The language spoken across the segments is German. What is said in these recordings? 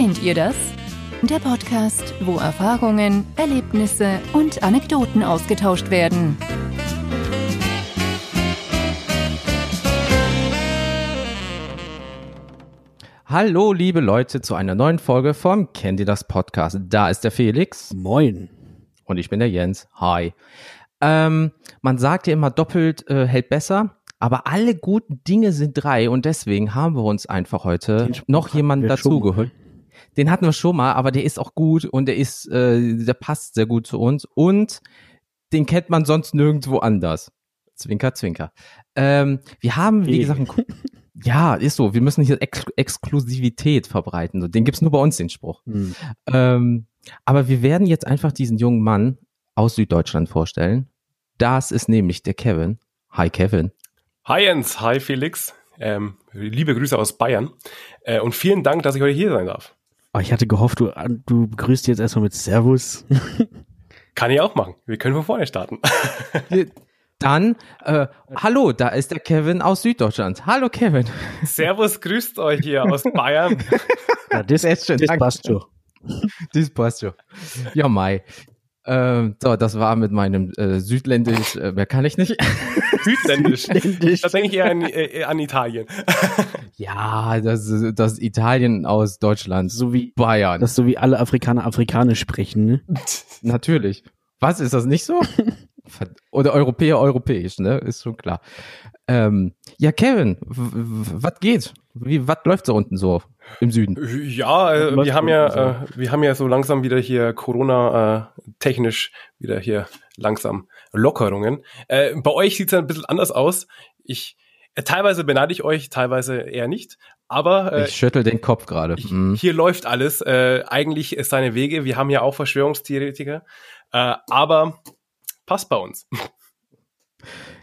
Kennt ihr das? Der Podcast, wo Erfahrungen, Erlebnisse und Anekdoten ausgetauscht werden. Hallo, liebe Leute, zu einer neuen Folge vom Kennt ihr das Podcast? Da ist der Felix. Moin. Und ich bin der Jens. Hi. Ähm, man sagt ja immer, doppelt äh, hält besser. Aber alle guten Dinge sind drei und deswegen haben wir uns einfach heute noch jemanden dazugeholt. Den hatten wir schon mal, aber der ist auch gut und der ist, äh, der passt sehr gut zu uns und den kennt man sonst nirgendwo anders. Zwinker, zwinker. Ähm, wir haben, wie gesagt, einen, ja, ist so. Wir müssen hier Ex Exklusivität verbreiten. Den gibt's nur bei uns, den Spruch. Hm. Ähm, aber wir werden jetzt einfach diesen jungen Mann aus Süddeutschland vorstellen. Das ist nämlich der Kevin. Hi, Kevin. Hi Jens, hi Felix. Ähm, liebe Grüße aus Bayern. Äh, und vielen Dank, dass ich heute hier sein darf. Oh, ich hatte gehofft, du, du begrüßt jetzt erstmal mit Servus. Kann ich auch machen. Wir können von vorne starten. Dann, äh, hallo, da ist der Kevin aus Süddeutschland. Hallo, Kevin. Servus, grüßt euch hier aus Bayern. Ja, das, Sehr schön, das danke. passt schon. Das passt schon. Ja, Mai. Ähm, so, das war mit meinem äh, Südländisch, äh, mehr kann ich nicht. Südländisch. Südländisch. Da denke ich eher an, äh, an Italien. ja, das, ist- das Italien aus Deutschland. So wie, Bayern. das so wie alle Afrikaner Afrikanisch sprechen, ne? Natürlich. Was, ist das nicht so? Oder Europäer europäisch, ne? Ist schon klar. Ähm, ja, Kevin, was geht? Wie, was läuft so unten so im Süden? Ja, äh, wir haben ja, also. äh, wir haben ja so langsam wieder hier Corona äh, technisch wieder hier langsam Lockerungen. Äh, bei euch sieht es ein bisschen anders aus. Ich äh, teilweise beneide ich euch, teilweise eher nicht. Aber äh, Ich schüttel den Kopf gerade. Mhm. Hier läuft alles. Äh, eigentlich ist seine Wege. Wir haben ja auch Verschwörungstheoretiker. Äh, aber passt bei uns.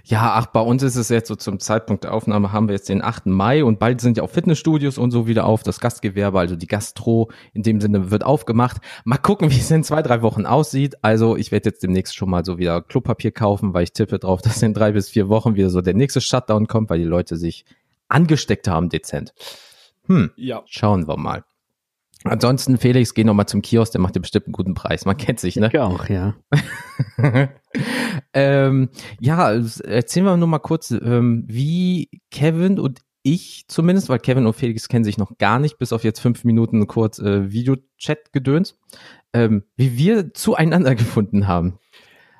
Ja, ach, bei uns ist es jetzt so zum Zeitpunkt der Aufnahme haben wir jetzt den 8. Mai und bald sind ja auch Fitnessstudios und so wieder auf. Das Gastgewerbe, also die Gastro in dem Sinne wird aufgemacht. Mal gucken, wie es in zwei, drei Wochen aussieht. Also ich werde jetzt demnächst schon mal so wieder Klopapier kaufen, weil ich tippe drauf, dass in drei bis vier Wochen wieder so der nächste Shutdown kommt, weil die Leute sich angesteckt haben dezent. Hm, Ja. schauen wir mal. Ansonsten, Felix, geh noch mal zum Kiosk, der macht dir bestimmt einen guten Preis. Man kennt sich, ne? Ich auch, ja. ähm, ja, erzählen wir nur mal kurz, ähm, wie Kevin und ich zumindest, weil Kevin und Felix kennen sich noch gar nicht, bis auf jetzt fünf Minuten kurz äh, Videochat-Gedöns, ähm, wie wir zueinander gefunden haben.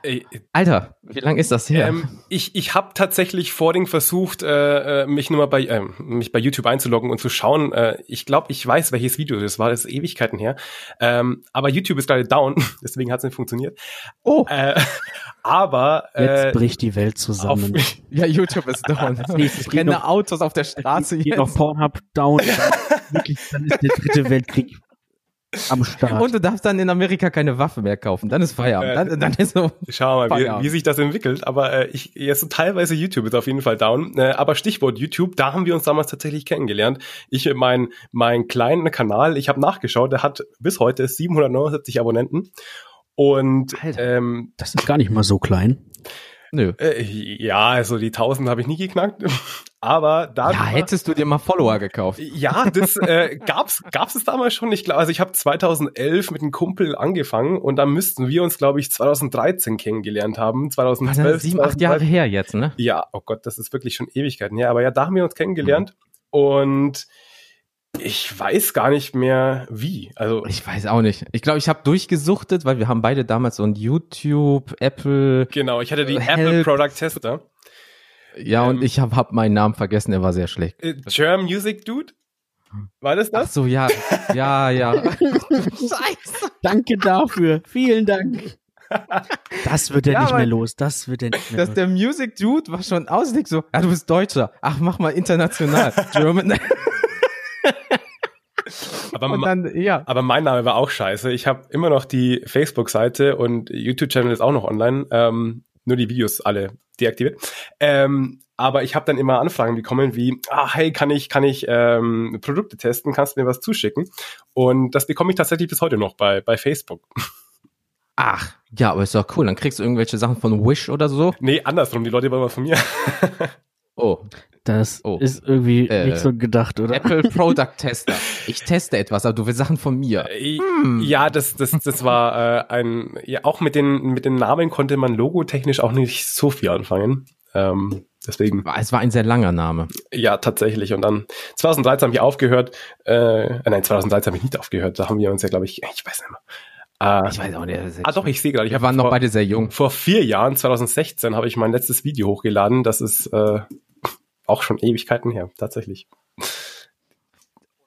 Äh, Alter, wie lang ist das her? ähm, ich ich habe tatsächlich vorhin versucht, äh, äh, mich nur mal bei äh, mich bei YouTube einzuloggen und zu schauen. Äh, ich glaube, ich weiß, welches Video das war. Das ist Ewigkeiten her. Ähm, aber YouTube ist gerade down, deswegen hat es nicht funktioniert. oh, Äh, aber Jetzt äh, bricht die Welt auf, zusammen. ja, YouTube ist down. Brennende noch- Autos auf der Straße Geht noch jetzt. Pornhub down. Dann, wirklich, dann ist der dritte Weltkrieg am Start. Und du darfst dann in Amerika keine Waffe mehr kaufen. Dann ist Feierabend. Äh, Dann, dann ist so. Schauen wir mal, wie, wie sich das entwickelt. Aber äh, ich jetzt so teilweise YouTube ist auf jeden Fall down. Äh, aber Stichwort YouTube, da haben wir uns damals tatsächlich kennengelernt. Ich mit meinen meinen kleinen Kanal, ich habe nachgeschaut, der hat bis heute 779 Abonnenten. Und Alter. ähm, das ist gar nicht mal so klein. Nö. äh, ja, also die 1000 habe ich nie geknackt. Aber da Ja, hättest du dir mal Follower gekauft. ja, das äh, gab's gab's es damals schon. Ich glaube, also ich habe 2011 mit einem Kumpel angefangen und dann müssten wir uns, glaube ich, 2013 kennengelernt haben. War 2012, dann sieben, acht Jahre 2013. her jetzt, ne? Ja, oh Gott, das ist wirklich schon Ewigkeiten her. Aber ja, da haben wir uns kennengelernt und ich weiß gar nicht mehr wie. Also Ich weiß auch nicht. Ich glaube, ich habe durchgesuchtet, weil wir haben beide damals so ein YouTube, Apple, genau, ich hatte die Help. Apple Product Tester. ja, und Ähm. ich habe hab meinen Namen vergessen, der war sehr schlecht. Äh, Germ Music Dude? War das Ach das? so, ja, ja, ja. Scheiße. Danke dafür. Vielen Dank. Das wird ja, Ja, nicht mehr los. Das wird ja nicht mehr Dass los. der Music Dude war schon ausleg so, ja, du bist Deutscher. Ach, mach mal international. German. Aber, Und dann, ja. aber mein Name war auch scheiße. Ich habe immer noch die Facebook-Seite und YouTube-Channel ist auch noch online. Ähm, nur die Videos alle deaktiviert. Ähm, aber ich habe dann immer Anfragen bekommen wie, ah, hey, kann ich, kann ich ähm, Produkte testen? Kannst du mir was zuschicken? Und das bekomme ich tatsächlich bis heute noch bei, bei Facebook. Ach, ja, aber ist doch cool. Dann kriegst du irgendwelche Sachen von Wish oder so. Nee, andersrum, die Leute wollen was von mir. Oh. Das oh. ist irgendwie äh, nicht so gedacht, oder? Apple Product Tester. Ich teste etwas, aber du willst Sachen von mir. Äh, hm. Ja, das, das, das war äh, ein, ja, auch mit den, mit den Namen konnte man logotechnisch auch nicht so viel anfangen. Ähm, deswegen. Es war ein sehr langer Name. Ja, tatsächlich. Und dann 2013 habe ich aufgehört. Äh, nein, 2013 habe ich nicht aufgehört. Da haben wir uns ja, glaube ich, ich weiß nicht mehr. Äh, ich weiß auch nicht. Ah, doch, ich sehe gerade. Wir waren noch beide sehr jung. Vor vier Jahren, 2016, habe ich mein letztes Video hochgeladen. Das ist äh, auch schon Ewigkeiten her, tatsächlich.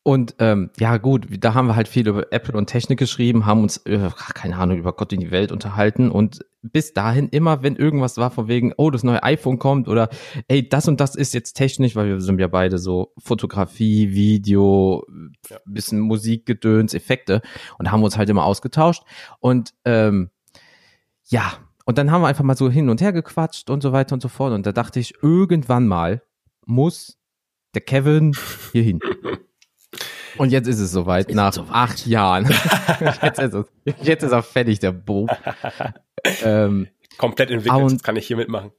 Und ähm, ja gut, da haben wir halt viel über Apple und Technik geschrieben, haben uns, äh, keine Ahnung, über Gott in die Welt unterhalten und bis dahin immer, wenn irgendwas war von wegen, oh, das neue iPhone kommt oder ey, das und das ist jetzt technisch, weil wir sind ja beide so Fotografie, Video, ja. bisschen Musikgedöns, Effekte und haben uns halt immer ausgetauscht und ähm, ja, und dann haben wir einfach mal so hin und her gequatscht und so weiter und so fort und da dachte ich, irgendwann mal muss der Kevin hier hin. Und jetzt ist es soweit, ist nach soweit. acht Jahren. jetzt, ist es, jetzt ist er fertig, der Bob. Ähm, Komplett entwickelt, und, kann ich hier mitmachen.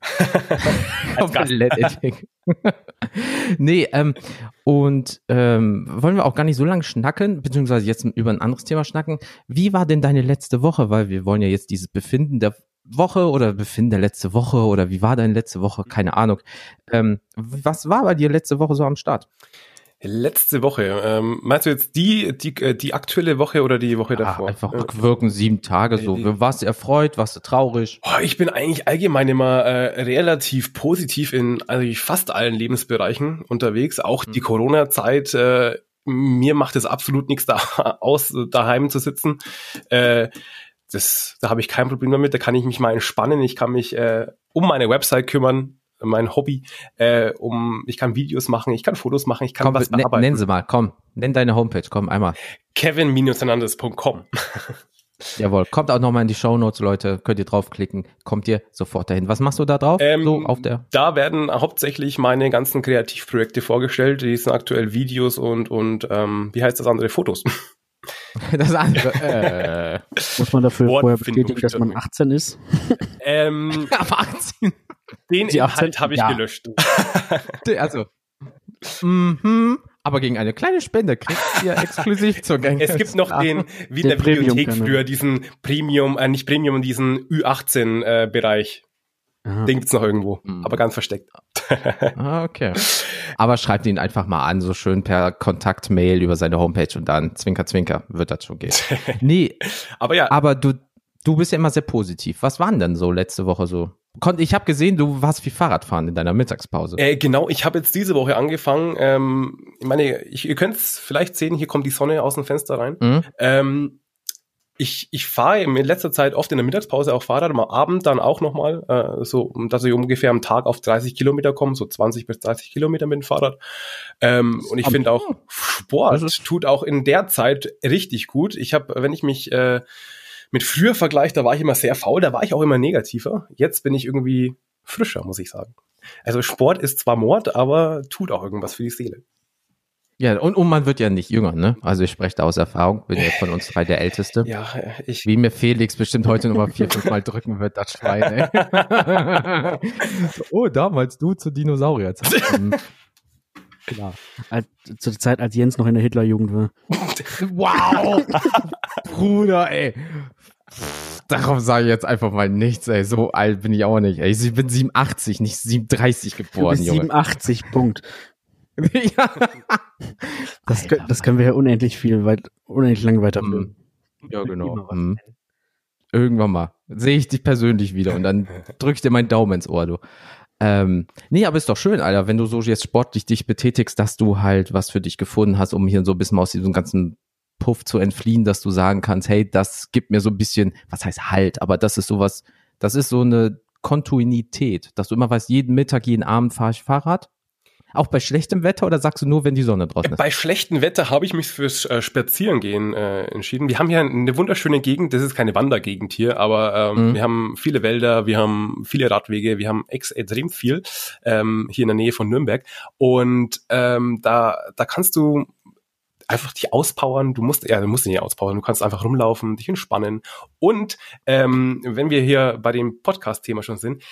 Komplett entwickelt. nee, ähm, und ähm, wollen wir auch gar nicht so lange schnacken, beziehungsweise jetzt über ein anderes Thema schnacken. Wie war denn deine letzte Woche? Weil wir wollen ja jetzt dieses Befinden der Woche oder Befinden der letzte Woche oder wie war deine letzte Woche? Keine Ahnung. Ähm, was war bei dir letzte Woche so am Start? Letzte Woche. Ähm, meinst du jetzt die, die, äh, die aktuelle Woche oder die Woche davor? einfach rückwirken, sieben Tage so. Äh, warst du erfreut? Warst du traurig? Oh, ich bin eigentlich allgemein immer äh, relativ positiv in also fast allen Lebensbereichen unterwegs. Auch mhm. die Corona-Zeit, äh, mir macht es absolut nichts da aus, daheim zu sitzen. Äh, das, da habe ich kein Problem damit. Da kann ich mich mal entspannen. Ich kann mich äh, um meine Website kümmern mein Hobby. Äh, um, ich kann Videos machen, ich kann Fotos machen, ich kann komm, was bearbeiten. Nenn sie mal, komm, nenn deine Homepage, komm einmal. Kevin-Hernandez.com. Jawohl, kommt auch nochmal in die Show Notes, Leute. Könnt ihr draufklicken, kommt ihr sofort dahin. Was machst du da drauf? Ähm, so auf der? Da werden hauptsächlich meine ganzen Kreativprojekte vorgestellt. Die sind aktuell Videos und und ähm, wie heißt das andere Fotos. Das andere. Äh. Muss man dafür vorher bestätigen, dass man 18 ist? Ähm, Aber 18. Den Die Inhalt habe ich ja. gelöscht. also. Mhm. Aber gegen eine kleine Spende kriegt ihr exklusiv Zugang. Es gibt noch den, wie in der Bibliothek früher, diesen Premium, äh, nicht Premium, diesen Ü18-Bereich. Äh, Den gibt's noch irgendwo, mhm. aber ganz versteckt. ah, okay. Aber schreibt ihn einfach mal an, so schön per Kontaktmail über seine Homepage und dann zwinker, zwinker, wird das schon gehen. Nee, aber ja. Aber du, du bist ja immer sehr positiv. Was waren denn so letzte Woche so? Ich habe gesehen, du warst viel Fahrradfahren in deiner Mittagspause. Äh, genau, ich habe jetzt diese Woche angefangen. Ähm, ich meine, ich, ihr könnt es vielleicht sehen, hier kommt die Sonne aus dem Fenster rein. Mhm. Ähm, ich, ich fahre in letzter Zeit oft in der Mittagspause auch Fahrrad, am Abend dann auch nochmal, äh, so, dass ich ungefähr am Tag auf 30 Kilometer komme, so 20 bis 30 Kilometer mit dem Fahrrad. Ähm, und ich finde auch, Sport tut auch in der Zeit richtig gut. Ich habe, wenn ich mich äh, mit früher vergleiche, da war ich immer sehr faul, da war ich auch immer negativer. Jetzt bin ich irgendwie frischer, muss ich sagen. Also Sport ist zwar Mord, aber tut auch irgendwas für die Seele. Ja, und, und man wird ja nicht jünger, ne? Also ich spreche da aus Erfahrung, bin ja von uns drei der Älteste. Ja, ich. Wie mir Felix bestimmt heute nochmal vier, fünf Mal drücken wird, das Schwein, ey. oh, damals du zu Dinosaurierzeiten. Klar. Als, zur Zeit, als Jens noch in der Hitlerjugend war. wow! Bruder, ey. Darauf sage ich jetzt einfach mal nichts, ey. So alt bin ich auch nicht, ey. Ich bin 87, nicht 37 geboren, du bist Junge. 87, Punkt. ja. Das, das, können wir ja unendlich viel weit, unendlich lang weiterführen. Mhm. Ja, genau. Mhm. Irgendwann mal. Sehe ich dich persönlich wieder und dann drück ich dir meinen Daumen ins Ohr, du. Ähm, nee, aber ist doch schön, Alter, wenn du so jetzt sportlich dich betätigst, dass du halt was für dich gefunden hast, um hier so ein bisschen aus diesem ganzen Puff zu entfliehen, dass du sagen kannst, hey, das gibt mir so ein bisschen, was heißt halt, aber das ist sowas, das ist so eine Kontinuität, dass du immer weißt, jeden Mittag, jeden Abend fahre ich Fahrrad auch bei schlechtem Wetter oder sagst du nur, wenn die Sonne draußen ist? Bei schlechtem Wetter habe ich mich fürs äh, Spazierengehen äh, entschieden. Wir haben hier eine wunderschöne Gegend, das ist keine Wandergegend hier, aber ähm, mhm. wir haben viele Wälder, wir haben viele Radwege, wir haben extrem viel ähm, hier in der Nähe von Nürnberg. Und ähm, da, da kannst du einfach dich auspowern. Du musst, ja, du musst dich nicht auspowern. Du kannst einfach rumlaufen, dich entspannen. Und ähm, wenn wir hier bei dem Podcast-Thema schon sind,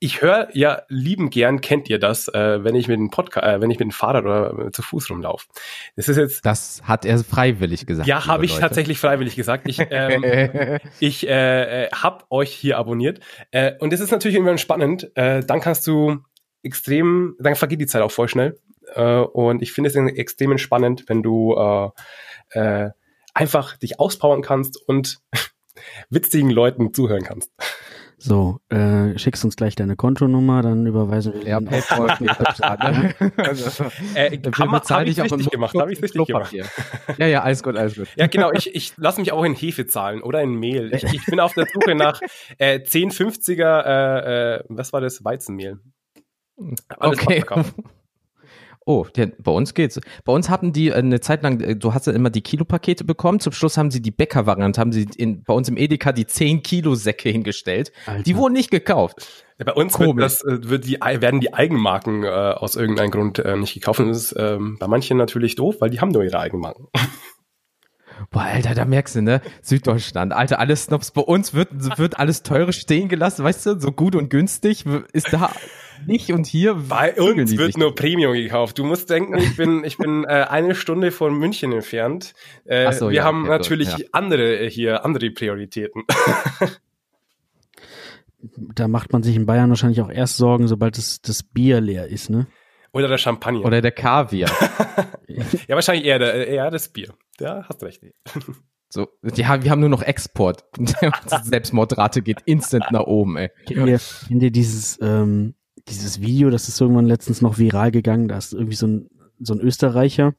ich höre ja lieben gern, kennt ihr das, äh, wenn ich mit dem Podcast, äh, wenn ich mit dem Fahrrad oder zu Fuß rumlaufe. Das ist jetzt. Das hat er freiwillig gesagt. Ja, habe ich Leute. tatsächlich freiwillig gesagt. Ich, ähm, ich äh, äh, hab euch hier abonniert äh, und das ist natürlich irgendwann spannend. Äh, dann kannst du extrem, dann vergeht die Zeit auch voll schnell. Äh, und ich finde es extrem spannend, wenn du äh, äh, einfach dich auspowern kannst und witzigen Leuten zuhören kannst. So, äh, schickst uns gleich deine Kontonummer, dann überweisen wir ja, PayPal. ne? also, äh, wir hab ich richtig gemacht, habe ich richtig gemacht. Ja, ja, alles gut, alles gut. Ja, genau, ich, ich lasse mich auch in Hefe zahlen oder in Mehl. Ich, ich bin auf der Suche nach äh, 1050er, äh, äh, was war das, Weizenmehl. Alles okay. Oh, bei uns geht's. Bei uns hatten die äh, eine Zeit lang, äh, du hast ja immer die Kilopakete bekommen. Zum Schluss haben sie die Bäcker-Variante, haben sie in, bei uns im Edeka die 10 Kilo Säcke hingestellt. Alter. Die wurden nicht gekauft. Ja, bei uns wird das, äh, wird die, werden die Eigenmarken äh, aus irgendeinem Grund äh, nicht gekauft. Und das ist ähm, bei manchen natürlich doof, weil die haben nur ihre Eigenmarken. Boah, Alter, da merkst du, ne? Süddeutschland, Alter, alles Snobs. Bei uns wird, wird alles teure stehen gelassen, weißt du? So gut und günstig ist da nicht und hier. Bei uns wird nur Premium gekauft. Du musst denken, ich bin, ich bin äh, eine Stunde von München entfernt. Äh, so, wir ja, haben okay, natürlich ja. andere äh, hier, andere Prioritäten. da macht man sich in Bayern wahrscheinlich auch erst Sorgen, sobald das, das Bier leer ist, ne? Oder der Champagner. Oder der Kaviar. ja, wahrscheinlich eher, der, eher das Bier. Ja, hast recht. So, ja, wir haben nur noch Export. Selbstmordrate geht instant nach oben, ey. Kennt ihr, kennt ihr dieses, ähm, dieses Video, das ist irgendwann letztens noch viral gegangen, da ist irgendwie so ein, so ein Österreicher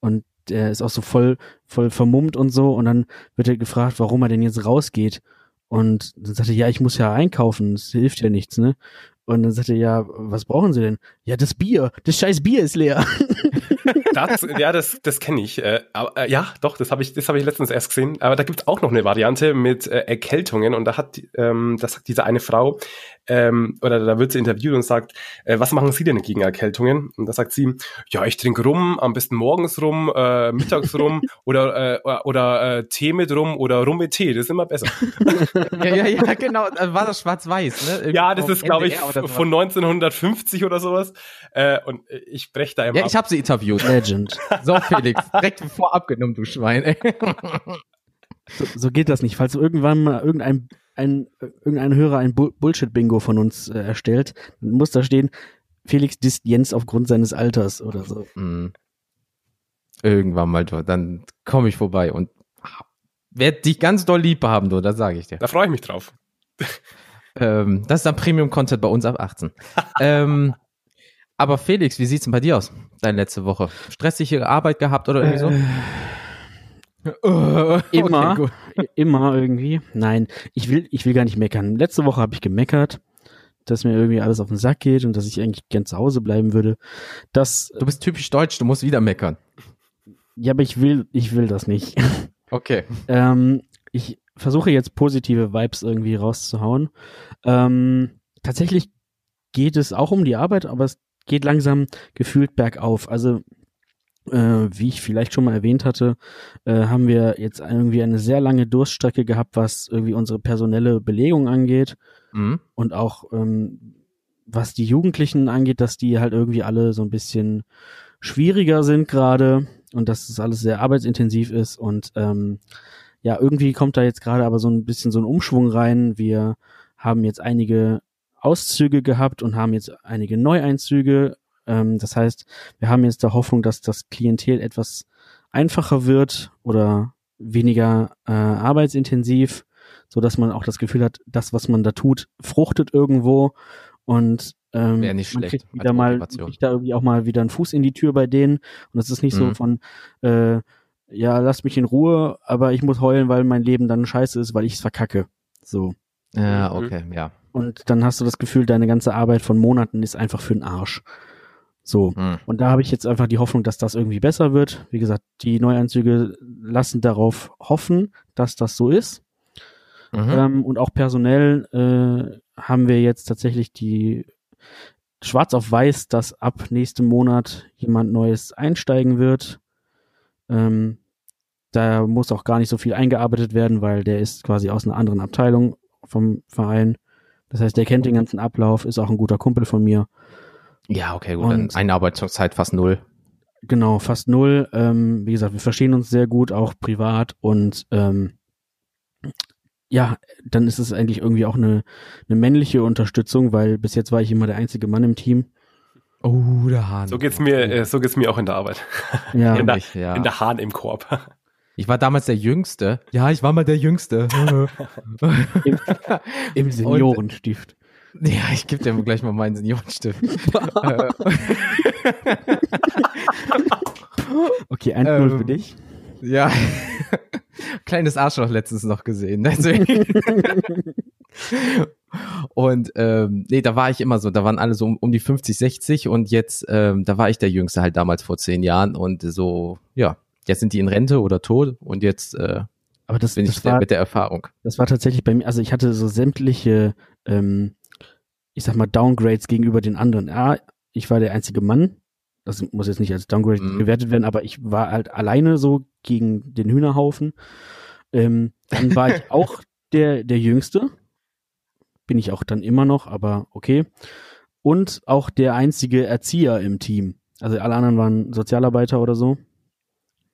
und der ist auch so voll, voll vermummt und so und dann wird er gefragt, warum er denn jetzt rausgeht und dann sagt er, ja, ich muss ja einkaufen, das hilft ja nichts, ne? Und dann sagt er, ja, was brauchen Sie denn? Ja, das Bier, das scheiß Bier ist leer. das, ja, das, das kenne ich. Äh, aber, äh, ja, doch, das habe ich, das habe ich letztens erst gesehen. Aber da gibt's auch noch eine Variante mit äh, Erkältungen und da hat, ähm, das sagt diese eine Frau, ähm, oder da wird sie interviewt und sagt, äh, was machen Sie denn gegen Erkältungen? Und da sagt sie, ja, ich trinke rum, am besten morgens rum, äh, mittags rum oder, äh, oder äh, Tee mit rum oder rum mit Tee, das ist immer besser. ja, ja, ja, genau, war das schwarz-weiß, ne? Ja, das ist, glaube ich, von 1950 oder sowas. Äh, und ich breche da immer Ja, ab. ich habe sie interviewt. Legend. So, Felix, direkt vorab genommen, du Schwein. Ey. So, so geht das nicht. Falls irgendwann mal irgendein ein, irgendein Hörer ein Bu Bullshit-Bingo von uns äh, erstellt, dann muss da stehen, Felix disst Jens aufgrund seines Alters oder so. Mhm. Irgendwann mal, dann komme ich vorbei und werde dich ganz doll lieb haben, du, das sage ich dir. Da freue ich mich drauf. ähm, das ist dann Premium-Content bei uns ab 18. ähm, aber Felix, wie sieht's denn bei dir aus, deine letzte Woche? Stressige Arbeit gehabt oder irgendwie so? Äh, immer, okay, immer irgendwie. Nein, ich will, ich will gar nicht meckern. Letzte Woche habe ich gemeckert, dass mir irgendwie alles auf den Sack geht und dass ich eigentlich gern zu Hause bleiben würde. Das, du bist typisch deutsch, du musst wieder meckern. Ja, aber ich will, ich will das nicht. Okay. ähm, ich versuche jetzt positive Vibes irgendwie rauszuhauen. Ähm, tatsächlich geht es auch um die Arbeit, aber es geht langsam gefühlt bergauf. Also äh, wie ich vielleicht schon mal erwähnt hatte, äh, haben wir jetzt irgendwie eine sehr lange Durststrecke gehabt, was irgendwie unsere personelle Belegung angeht mhm. und auch ähm, was die Jugendlichen angeht, dass die halt irgendwie alle so ein bisschen schwieriger sind gerade und dass es alles sehr arbeitsintensiv ist und ähm, ja, irgendwie kommt da jetzt gerade aber so ein bisschen so ein Umschwung rein. Wir haben jetzt einige Auszüge gehabt und haben jetzt einige Neueinzüge ähm, das heißt, wir haben jetzt der Hoffnung, dass das Klientel etwas einfacher wird oder weniger äh, arbeitsintensiv, so dass man auch das Gefühl hat, das, was man da tut, fruchtet irgendwo und ähm, Wäre nicht schlecht. Wieder mal, da irgendwie auch mal wieder einen Fuß in die Tür bei denen und das ist nicht mhm. so von äh, ja, lass mich in Ruhe, aber ich muss heulen, weil mein Leben dann scheiße ist, weil ich es verkacke. So. Ja, mhm. okay, ja. Und dann hast du das Gefühl, deine ganze Arbeit von Monaten ist einfach für den Arsch. So. Hm. Und da habe ich jetzt einfach die Hoffnung, dass das irgendwie besser wird. Wie gesagt, die Neuanzüge lassen darauf hoffen, dass das so ist. Mhm. Ähm, und auch personell äh, haben wir jetzt tatsächlich die schwarz auf weiß, dass ab nächstem Monat jemand Neues einsteigen wird. Ähm, da muss auch gar nicht so viel eingearbeitet werden, weil der ist quasi aus einer anderen Abteilung vom Verein. Das heißt, der kennt den ganzen Ablauf, ist auch ein guter Kumpel von mir. Ja, okay, gut. Und dann Einarbeitungszeit fast null. Genau, fast null. Ähm, wie gesagt, wir verstehen uns sehr gut, auch privat und ähm, ja, dann ist es eigentlich irgendwie auch eine, eine männliche Unterstützung, weil bis jetzt war ich immer der einzige Mann im Team. Oh, der Hahn. So geht's mir, äh, so geht's mir auch in der Arbeit. Ja, in der, ja. in der Hahn im Korb. Ich war damals der Jüngste. Ja, ich war mal der Jüngste. Im, Im Seniorenstift. Ja, ich gebe dir gleich mal meinen Seniorenstift. okay, ein ähm, für dich. Ja. Kleines Arschloch letztens noch gesehen. Deswegen. und ähm, nee, da war ich immer so, da waren alle so um, um die 50, 60 und jetzt, ähm, da war ich der Jüngste halt damals vor zehn Jahren und so, ja, jetzt sind die in Rente oder tot und jetzt äh, aber das, bin das ich war, mit der Erfahrung. Das war tatsächlich bei mir, also ich hatte so sämtliche, ähm, ich sag mal, Downgrades gegenüber den anderen. Ja, ich war der einzige Mann. Das muss jetzt nicht als Downgrade mhm. gewertet werden, aber ich war halt alleine so gegen den Hühnerhaufen. Ähm, dann war ich auch der, der Jüngste. Bin ich auch dann immer noch, aber okay. Und auch der einzige Erzieher im Team. Also alle anderen waren Sozialarbeiter oder so.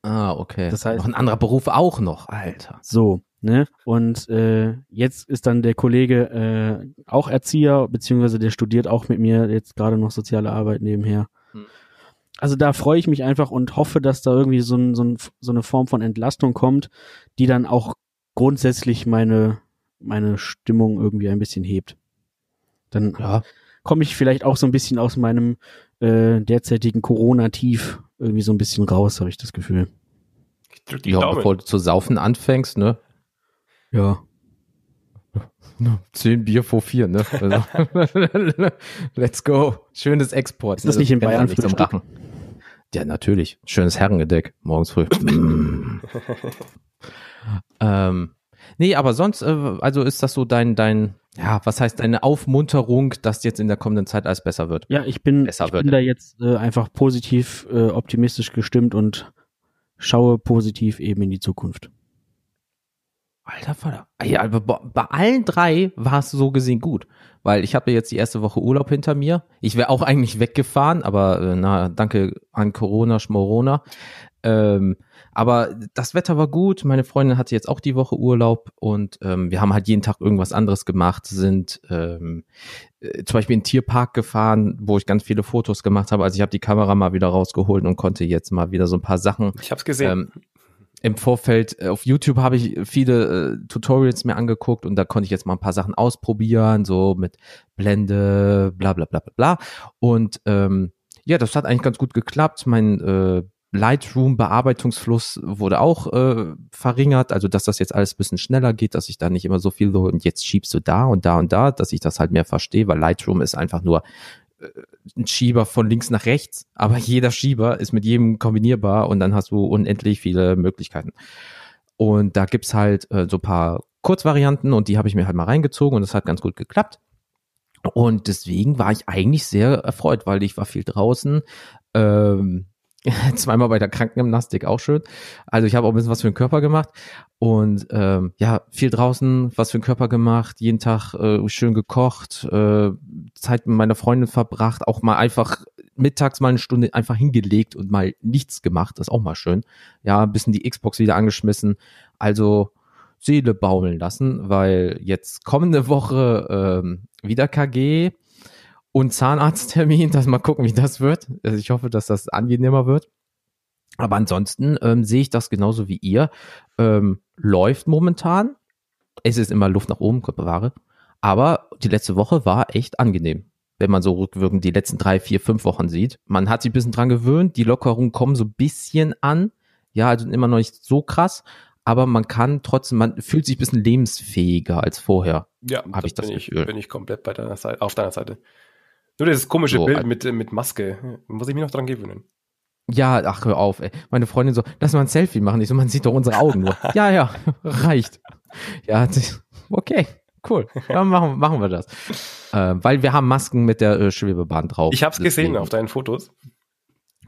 Ah, okay. Das heißt, noch ein anderer Beruf auch noch, Alter. So, ne? Und äh, jetzt ist dann der Kollege äh, auch Erzieher, beziehungsweise der studiert auch mit mir jetzt gerade noch soziale Arbeit nebenher. Hm. Also da freue ich mich einfach und hoffe, dass da irgendwie so, ein, so, ein, so eine Form von Entlastung kommt, die dann auch grundsätzlich meine, meine Stimmung irgendwie ein bisschen hebt. Dann ja. komme ich vielleicht auch so ein bisschen aus meinem äh, derzeitigen Corona-Tief irgendwie so ein bisschen raus, habe ich das Gefühl. Ich drück die ja, bevor du zu saufen anfängst, ne? Ja. Zehn Bier vor vier, ne? Also, let's go. Schönes Export. Ist das ne? nicht in Bayern nicht zum Rachen? Ja, natürlich. Schönes Herrengedeck morgens früh. ähm, nee, aber sonst, äh, also ist das so dein, dein, ja, was heißt deine Aufmunterung, dass jetzt in der kommenden Zeit alles besser wird? Ja, ich bin, ich bin da jetzt äh, einfach positiv, äh, optimistisch gestimmt und schaue positiv eben in die Zukunft. Alter Vater. Ja, aber bei allen drei war es so gesehen gut, weil ich habe jetzt die erste Woche Urlaub hinter mir. Ich wäre auch eigentlich weggefahren, aber äh, na, danke an Corona, Schmorona. Ähm, aber das Wetter war gut. Meine Freundin hatte jetzt auch die Woche Urlaub und ähm, wir haben halt jeden Tag irgendwas anderes gemacht. Sind ähm, äh, zum Beispiel in den Tierpark gefahren, wo ich ganz viele Fotos gemacht habe. Also ich habe die Kamera mal wieder rausgeholt und konnte jetzt mal wieder so ein paar Sachen. Ich habe es gesehen. Ähm, im Vorfeld äh, auf YouTube habe ich viele äh, Tutorials mir angeguckt und da konnte ich jetzt mal ein paar Sachen ausprobieren, so mit Blende, bla bla bla bla bla. Und ähm, ja, das hat eigentlich ganz gut geklappt. Mein äh, Lightroom-Bearbeitungsfluss wurde auch äh, verringert, also dass das jetzt alles ein bisschen schneller geht, dass ich da nicht immer so viel so und jetzt schiebst du da und da und da, dass ich das halt mehr verstehe, weil Lightroom ist einfach nur ein Schieber von links nach rechts, aber jeder Schieber ist mit jedem kombinierbar und dann hast du unendlich viele Möglichkeiten. Und da gibt's halt äh, so paar Kurzvarianten und die habe ich mir halt mal reingezogen und das hat ganz gut geklappt. Und deswegen war ich eigentlich sehr erfreut, weil ich war viel draußen. Ähm, zweimal bei der Krankengymnastik auch schön. Also ich habe auch ein bisschen was für den Körper gemacht und ähm, ja, viel draußen, was für den Körper gemacht, jeden Tag äh, schön gekocht, äh, Zeit mit meiner Freundin verbracht, auch mal einfach mittags mal eine Stunde einfach hingelegt und mal nichts gemacht, das ist auch mal schön. Ja, ein bisschen die Xbox wieder angeschmissen, also Seele baumeln lassen, weil jetzt kommende Woche ähm, wieder KG, und Zahnarzttermin, dass mal gucken, wie das wird. Also ich hoffe, dass das angenehmer wird. Aber ansonsten ähm, sehe ich das genauso wie ihr. Ähm, läuft momentan. Es ist immer Luft nach oben, bewahre. Aber die letzte Woche war echt angenehm. Wenn man so rückwirkend die letzten drei, vier, fünf Wochen sieht. Man hat sich ein bisschen dran gewöhnt. Die Lockerungen kommen so ein bisschen an. Ja, also immer noch nicht so krass. Aber man kann trotzdem, man fühlt sich ein bisschen lebensfähiger als vorher. Ja, habe ich das bin Gefühl. Ich, bin ich komplett bei deiner Seite, auf deiner Seite. Nur dieses komische so, Bild mit, mit Maske. Muss ich mich noch dran gewöhnen. Ja, ach, hör auf, ey. Meine Freundin so, lass mal ein Selfie machen. Ich so, man sieht doch unsere Augen nur. ja, ja, reicht. Ja, okay, cool. Dann machen, machen wir das. Äh, weil wir haben Masken mit der äh, Schwebebahn drauf. Ich hab's gesehen auf deinen Fotos.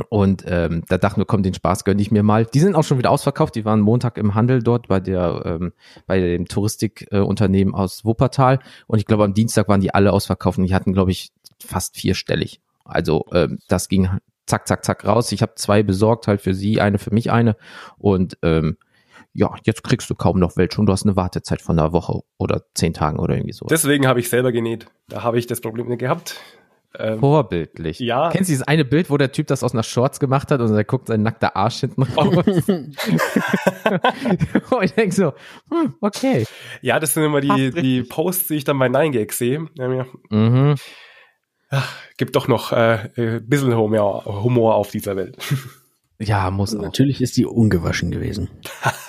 Und ähm, da dachten wir, komm, den Spaß gönne ich mir mal. Die sind auch schon wieder ausverkauft. Die waren Montag im Handel dort bei der ähm, bei dem Touristikunternehmen äh, aus Wuppertal. Und ich glaube, am Dienstag waren die alle ausverkauft und die hatten, glaube ich, fast vierstellig. Also ähm, das ging zack, zack, zack raus. Ich habe zwei besorgt, halt für sie, eine für mich eine. Und ähm, ja, jetzt kriegst du kaum noch welche und du hast eine Wartezeit von einer Woche oder zehn Tagen oder irgendwie so. Deswegen habe ich selber genäht. Da habe ich das Problem nicht gehabt. Ähm, Vorbildlich. Ja. Kennst du dieses eine Bild, wo der Typ das aus einer Shorts gemacht hat und er guckt sein nackter Arsch hinten raus? und ich denke so, hm, okay. Ja, das sind immer die, die Posts, die ich dann bei 9gag sehe. Mhm. Ach, gibt doch noch äh, ein äh, bisschen Humor, Humor auf dieser Welt. Ja, muss also Natürlich ist die ungewaschen gewesen.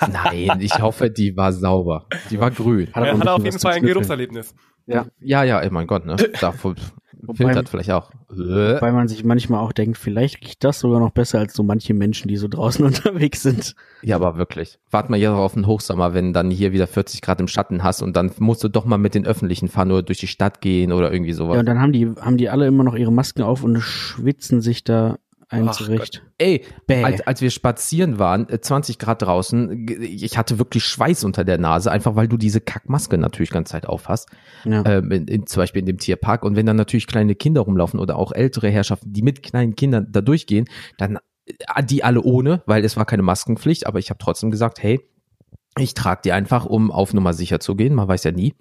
Nein, ich hoffe, die war sauber. Die war grün. Hat, er, hat auf jeden Fall ein Geruchserlebnis. Ja, ja, ja, ey, mein Gott, ne? Davon filtert vielleicht auch. Weil man sich manchmal auch denkt, vielleicht riecht das sogar noch besser als so manche Menschen, die so draußen unterwegs sind. Ja, aber wirklich. Wart mal hier auf den Hochsommer, wenn dann hier wieder 40 Grad im Schatten hast und dann musst du doch mal mit den öffentlichen fahren oder durch die Stadt gehen oder irgendwie sowas. Ja, und dann haben die, haben die alle immer noch ihre Masken auf und schwitzen sich da ein zurecht. Ey, als, als wir spazieren waren, 20 äh, Grad draußen, ich hatte wirklich Schweiß unter der Nase, einfach weil du diese Kackmaske natürlich ganze Zeit auf hast. Ja. Ähm, in, in, zum Beispiel in dem Tierpark. Und wenn dann natürlich kleine Kinder rumlaufen oder auch ältere Herrschaften, die mit kleinen Kindern da durchgehen, dann äh, die alle ohne, weil es war keine Maskenpflicht, aber ich habe trotzdem gesagt, hey, ich trage die einfach, um auf Nummer sicher zu gehen. Man weiß ja nie.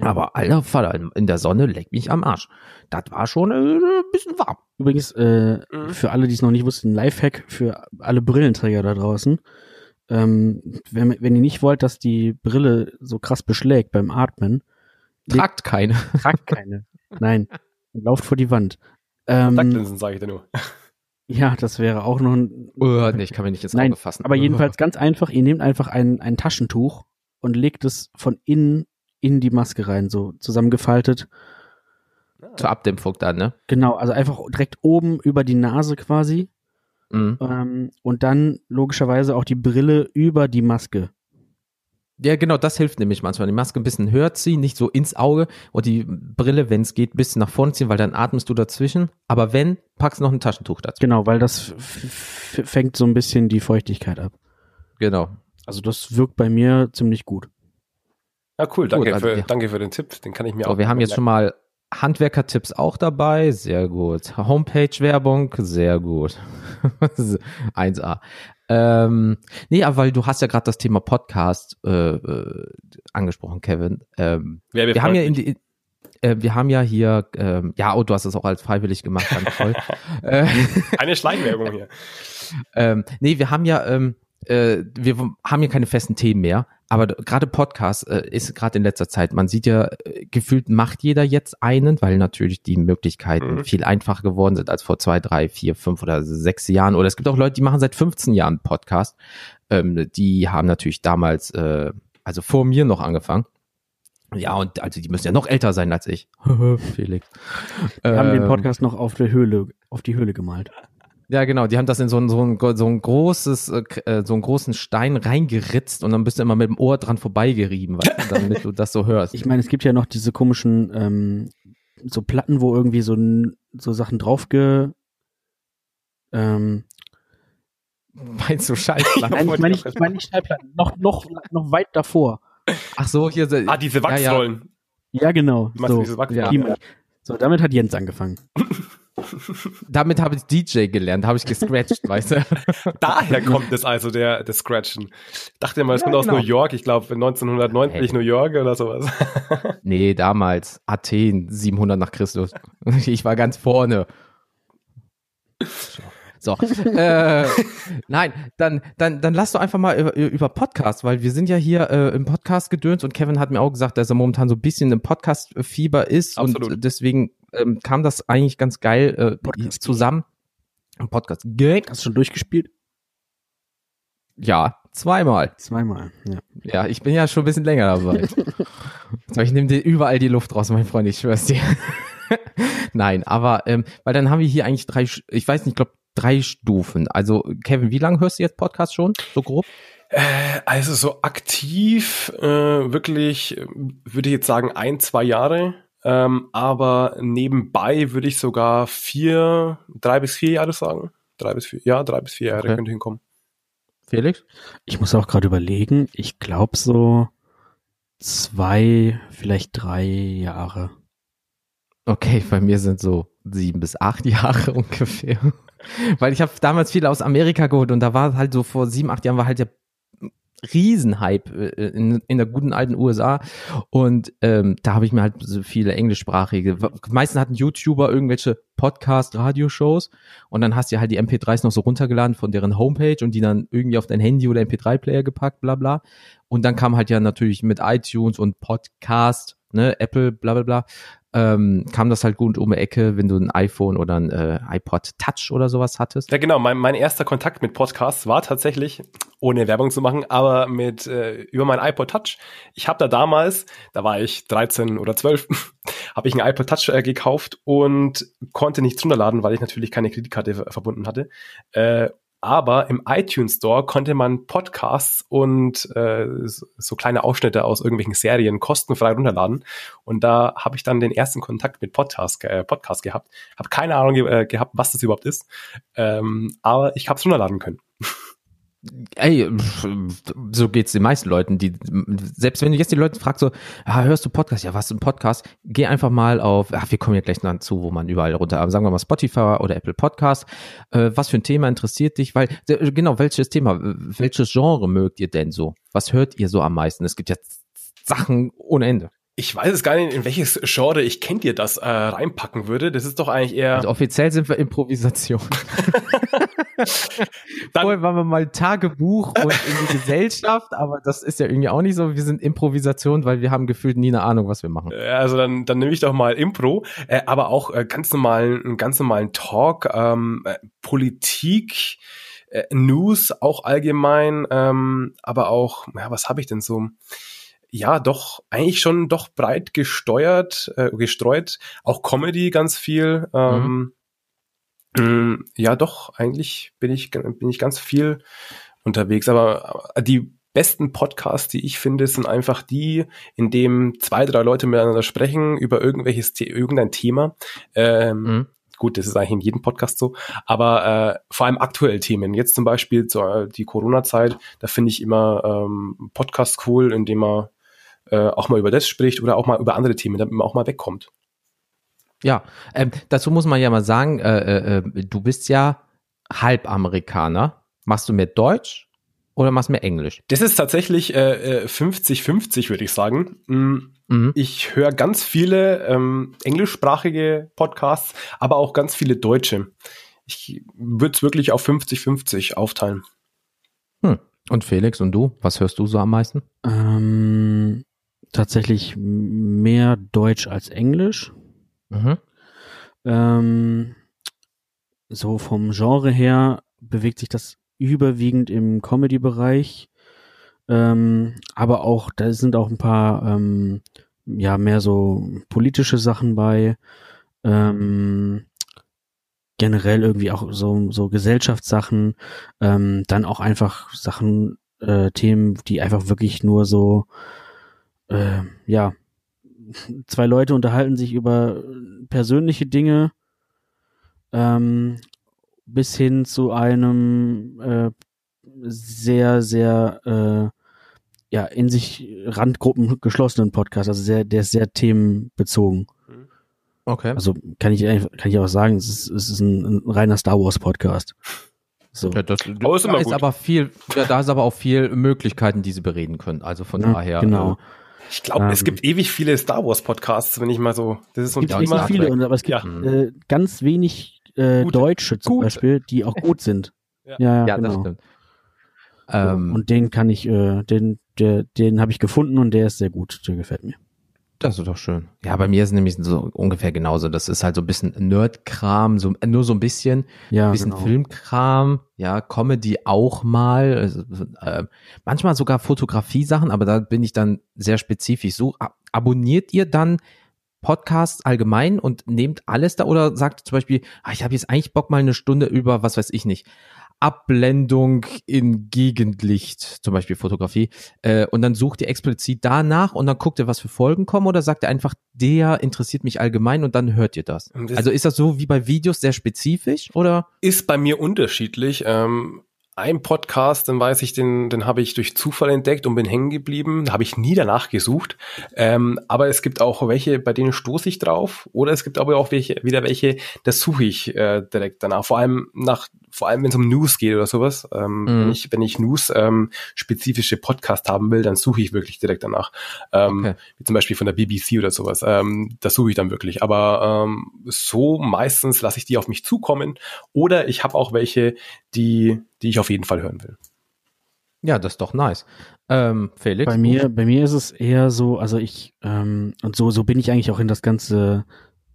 Aber alter Vater, in der Sonne leckt mich am Arsch. Das war schon äh, ein bisschen warm. Übrigens, äh, mhm. für alle, die es noch nicht wussten, Lifehack für alle Brillenträger da draußen. Ähm, wenn, wenn ihr nicht wollt, dass die Brille so krass beschlägt beim Atmen, tragt keine. Tragt keine. Nein, lauft vor die Wand. Ähm, Kontaktlinsen sage ich dir nur. Ja, das wäre auch noch ein. Oh, nee, ich kann mich nicht ins Auge fassen. Aber jedenfalls ganz einfach, ihr nehmt einfach ein, ein Taschentuch und legt es von innen in die Maske rein, so zusammengefaltet. Zur Abdämpfung dann, ne? Genau, also einfach direkt oben über die Nase quasi. Mhm. Ähm, und dann logischerweise auch die Brille über die Maske. Ja, genau, das hilft nämlich manchmal. Die Maske ein bisschen höher ziehen, nicht so ins Auge und die Brille, wenn es geht, ein bisschen nach vorne ziehen, weil dann atmest du dazwischen. Aber wenn, packst du noch ein Taschentuch dazu. Genau, weil das fängt so ein bisschen die Feuchtigkeit ab. Genau. Also das wirkt bei mir ziemlich gut. Ja, cool, danke, gut, also für, danke für den Tipp. Den kann ich mir so, auch. Wir haben jetzt schon mal Handwerker-Tipps auch dabei, sehr gut. Homepage-Werbung, sehr gut. 1A. Ähm, nee, aber weil du hast ja gerade das Thema Podcast äh, äh, angesprochen, Kevin. Ähm, wir haben ja in die, äh, wir haben ja hier, ähm, ja, oh, du hast es auch als freiwillig gemacht, ganz toll. Äh, Eine Schleichwerbung hier. ähm, nee, wir haben ja, ähm, äh, wir haben ja keine festen Themen mehr, aber gerade Podcast äh, ist gerade in letzter Zeit, man sieht ja, äh, gefühlt macht jeder jetzt einen, weil natürlich die Möglichkeiten mhm. viel einfacher geworden sind als vor zwei, drei, vier, fünf oder sechs Jahren. Oder es gibt auch Leute, die machen seit 15 Jahren Podcast. Ähm, die haben natürlich damals, äh, also vor mir noch angefangen. Ja, und also die müssen ja noch älter sein als ich. Felix. Wir ähm, haben den ähm, Podcast noch auf der Höhle, auf die Höhle gemalt. Ja, genau. Die haben das in so ein, so ein, so ein großes, äh, äh, so einen großen Stein reingeritzt und dann bist du immer mit dem Ohr dran vorbeigerieben, weißt du, damit du das so hörst. Ich meine, es gibt ja noch diese komischen ähm, so Platten, wo irgendwie so, so Sachen draufge ähm, Meinst du Schallplatten? Nein, ich meine nicht, ich mein nicht Schallplatten. Noch, noch, noch weit davor. Ach so, hier. Ah, diese Wachsrollen. Ja, ja. ja genau. So, ja. so, damit hat Jens angefangen. Damit habe ich DJ gelernt, habe ich gescratcht, weißt du. Daher kommt es also, der, der Scratchen. Ich dachte immer, es ja, kommt genau. aus New York, ich glaube 1990 hey. New York oder sowas. nee, damals Athen, 700 nach Christus. Ich war ganz vorne. So, äh, nein, dann, dann, dann lass doch einfach mal über, über Podcast, weil wir sind ja hier äh, im Podcast gedöns und Kevin hat mir auch gesagt, dass er momentan so ein bisschen im Podcast-Fieber ist Absolut. und deswegen ähm, kam das eigentlich ganz geil äh, zusammen. Ein Podcast. Gang. Hast du schon durchgespielt? Ja, zweimal. Zweimal, ja. Ja, ich bin ja schon ein bisschen länger dabei. so, ich nehme dir überall die Luft raus, mein Freund, ich schwör's dir. Nein, aber ähm, weil dann haben wir hier eigentlich drei, ich weiß nicht, ich glaube drei Stufen. Also Kevin, wie lange hörst du jetzt Podcast schon, so grob? Äh, also so aktiv, äh, wirklich, äh, würde ich jetzt sagen, ein, zwei Jahre. Ähm, aber nebenbei würde ich sogar vier, drei bis vier Jahre sagen. drei bis vier, ja, drei bis vier Jahre Okay. könnte hinkommen. Felix? Ich muss auch gerade überlegen. Ich glaube so zwei, vielleicht drei Jahre. Okay, bei mir sind so sieben bis acht Jahre ungefähr. Weil ich habe damals viel aus Amerika geholt und da war halt so vor sieben, acht Jahren war halt der Riesenhype äh, in, in der guten alten USA und ähm, da habe ich mir halt so viele englischsprachige, meistens hatten YouTuber irgendwelche Podcast, Radioshows und dann hast du halt die MP3s noch so runtergeladen von deren Homepage und die dann irgendwie auf dein Handy oder MP3-Player gepackt, bla bla. Und dann kam halt ja natürlich mit iTunes und Podcast, ne, Apple, bla bla bla, ähm, kam das halt gut um die Ecke, wenn du ein iPhone oder ein äh, iPod Touch oder sowas hattest. Ja, genau. Mein, mein erster Kontakt mit Podcasts war tatsächlich, ohne Werbung zu machen, aber mit äh, über mein iPod Touch. Ich habe da damals, da war ich 13 oder 12, habe ich ein iPod Touch äh, gekauft und konnte nichts runterladen, weil ich natürlich keine Kreditkarte ver- verbunden hatte. Äh, aber im iTunes Store konnte man Podcasts und äh, so kleine Ausschnitte aus irgendwelchen Serien kostenfrei runterladen. Und da habe ich dann den ersten Kontakt mit Podcast, äh, Podcast gehabt. Habe keine Ahnung ge äh, gehabt, was das überhaupt ist. Ähm, aber ich habe es runterladen können. Ey, so geht's den meisten Leuten, die selbst wenn du jetzt die Leute fragst so, ah, hörst du Podcast? Ja, was ist ein Podcast? Geh einfach mal auf, ach, wir kommen ja gleich noch zu, wo man überall runter, sagen wir mal Spotify oder Apple Podcast. Äh, was für ein Thema interessiert dich? Weil genau, welches Thema, welches Genre mögt ihr denn so? Was hört ihr so am meisten? Es gibt ja Sachen ohne Ende. Ich weiß es gar nicht, in welches Genre ich kennt ihr das äh, reinpacken würde. Das ist doch eigentlich eher. Also offiziell sind wir Improvisation. Dann- Vorher waren wir mal Tagebuch und in die Gesellschaft, aber das ist ja irgendwie auch nicht so. Wir sind Improvisation, weil wir haben gefühlt nie eine Ahnung, was wir machen. Also dann, dann nehme ich doch mal Impro, äh, aber auch äh, ganz normalen, einen ganz normalen Talk, ähm, äh, Politik, äh, News auch allgemein, ähm, aber auch, ja, was habe ich denn so? Ja, doch eigentlich schon doch breit gesteuert, äh, gestreut, auch Comedy ganz viel. Ähm, mh, Ja, doch eigentlich bin ich bin ich ganz viel unterwegs, aber die besten Podcasts, die ich finde, sind einfach die, in dem zwei, drei Leute miteinander sprechen über irgendwelches, irgendein Thema. Ähm, Mhm. Gut, das ist eigentlich in jedem Podcast so, aber äh, vor allem aktuelle Themen. Jetzt zum Beispiel äh, die Corona-Zeit, da finde ich immer ähm, Podcast cool, indem man äh, auch mal über das spricht oder auch mal über andere Themen, damit man auch mal wegkommt. Ja, ähm, dazu muss man ja mal sagen, äh, äh, du bist ja Halbamerikaner. Machst du mehr Deutsch oder machst du mehr Englisch? Das ist tatsächlich äh, äh, 50-50, würde ich sagen. Mm, Mhm. Ich höre ganz viele ähm, englischsprachige Podcasts, aber auch ganz viele deutsche. Ich würde es wirklich auf 50-50 aufteilen. Hm. Und Felix und du, was hörst du so am meisten? Ähm, tatsächlich mehr Deutsch als Englisch. Mhm. Ähm, so vom Genre her bewegt sich das überwiegend im Comedy-Bereich. Ähm, aber auch, da sind auch ein paar, ähm, ja, mehr so politische Sachen bei. Ähm, generell irgendwie auch so, so Gesellschaftssachen. Ähm, dann auch einfach Sachen, äh, Themen, die einfach wirklich nur so, äh, ja, zwei Leute unterhalten sich über persönliche Dinge ähm, bis hin zu einem äh, sehr, sehr äh, ja, in sich Randgruppen geschlossenen Podcast, also sehr, der ist sehr themenbezogen. Okay. Also kann ich kann ich auch sagen, es ist, es ist ein, ein reiner Star Wars Podcast. So. Ja, das, Aber ist da ist aber viel, ja, da ist aber auch viel Möglichkeiten, die sie bereden können. Also von Ja, daher. genau. Äh, Ich glaube, es Ähm. gibt ewig viele Star Wars Podcasts, wenn ich mal so. Das ist so ein gibt Thema. Viele, und, aber es gibt Ja. äh, ganz wenig äh, Gute. Deutsche zum Gute. Beispiel, die auch gut sind. Ja. Ja, ja, genau. das stimmt. Ähm, und den kann ich, äh, den, der, den habe ich gefunden und der ist sehr gut, der gefällt mir. Das ist doch schön. Ja, bei mir ist es nämlich so ungefähr genauso. Das ist halt so ein bisschen Nerd-Kram, so, nur so ein bisschen, Ja, bisschen genau. Filmkram, ja, Comedy auch mal, also, äh, manchmal sogar Fotografie-Sachen, aber da bin ich dann sehr spezifisch. So, ab abonniert ihr dann Podcasts allgemein und nehmt alles da oder sagt zum Beispiel, ah, ich habe jetzt eigentlich Bock mal eine Stunde über, was weiß ich nicht, Abblendung in Gegendlicht, zum Beispiel Fotografie, äh, und dann sucht ihr explizit danach und dann guckt ihr, was für Folgen kommen oder sagt ihr einfach, der interessiert mich allgemein und dann hört ihr das? das also ist das so wie bei Videos sehr spezifisch oder? Ist bei mir unterschiedlich. Ähm ein Podcast, dann weiß ich, den, den habe ich durch Zufall entdeckt und bin hängen geblieben. Da habe ich nie danach gesucht. Ähm, aber es gibt auch welche, bei denen stoße ich drauf. Oder es gibt aber auch welche, wieder welche, da suche ich äh, direkt danach. Vor allem nach vor allem wenn es um News geht oder sowas, ähm, mhm. wenn ich wenn ich News ähm, spezifische Podcast haben will, dann suche ich wirklich direkt danach, ähm, okay. wie zum Beispiel von der BBC oder sowas. Ähm, das suche ich dann wirklich. Aber ähm, so meistens lasse ich die auf mich zukommen oder ich habe auch welche, die die ich auf jeden Fall hören will. Ja, das ist doch nice. Ähm, Felix? Bei mir, bei mir ist es eher so, also ich, ähm, und so, so bin ich eigentlich auch in das ganze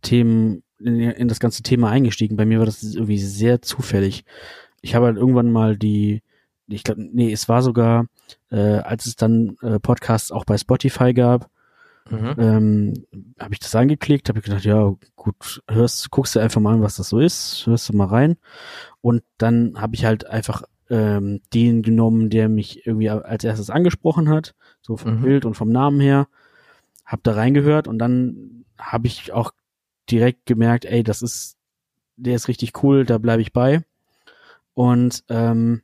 Themen in, in das ganze Thema eingestiegen. Bei mir war das irgendwie sehr zufällig. Ich habe halt irgendwann mal die, ich glaube, nee, es war sogar, äh, als es dann äh, Podcasts auch bei Spotify gab, mhm. ähm, habe ich das angeklickt, habe ich gedacht, ja, gut, hörst, guckst du einfach mal an, was das so ist, hörst du mal rein. Und dann habe ich halt einfach ähm, den genommen, der mich irgendwie als erstes angesprochen hat, so vom mhm. Bild und vom Namen her, hab da reingehört und dann habe ich auch direkt gemerkt, ey, das ist, der ist richtig cool, da bleibe ich bei. Und ähm,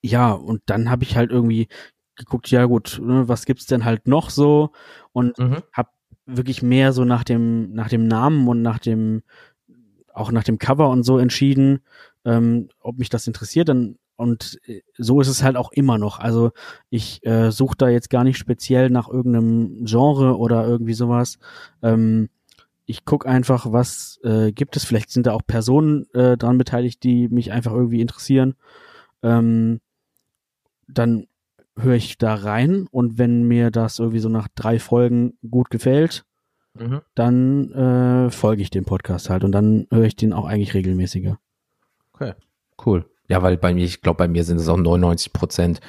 ja, und dann habe ich halt irgendwie geguckt, ja gut, ne, was gibt's denn halt noch so? Und mhm. habe wirklich mehr so nach dem nach dem Namen und nach dem auch nach dem Cover und so entschieden, ähm, ob mich das interessiert. Dann und äh, so ist es halt auch immer noch. Also ich äh, suche da jetzt gar nicht speziell nach irgendeinem Genre oder irgendwie sowas. Ähm, ich guck einfach, was äh, gibt es. Vielleicht sind da auch Personen äh, dran beteiligt, die mich einfach irgendwie interessieren. Ähm, dann höre ich da rein und wenn mir das irgendwie so nach drei Folgen gut gefällt, mhm. dann äh, folge ich dem Podcast halt und dann höre ich den auch eigentlich regelmäßiger. Okay, cool. Ja, weil bei mir, ich glaube, bei mir sind es auch 99 Prozent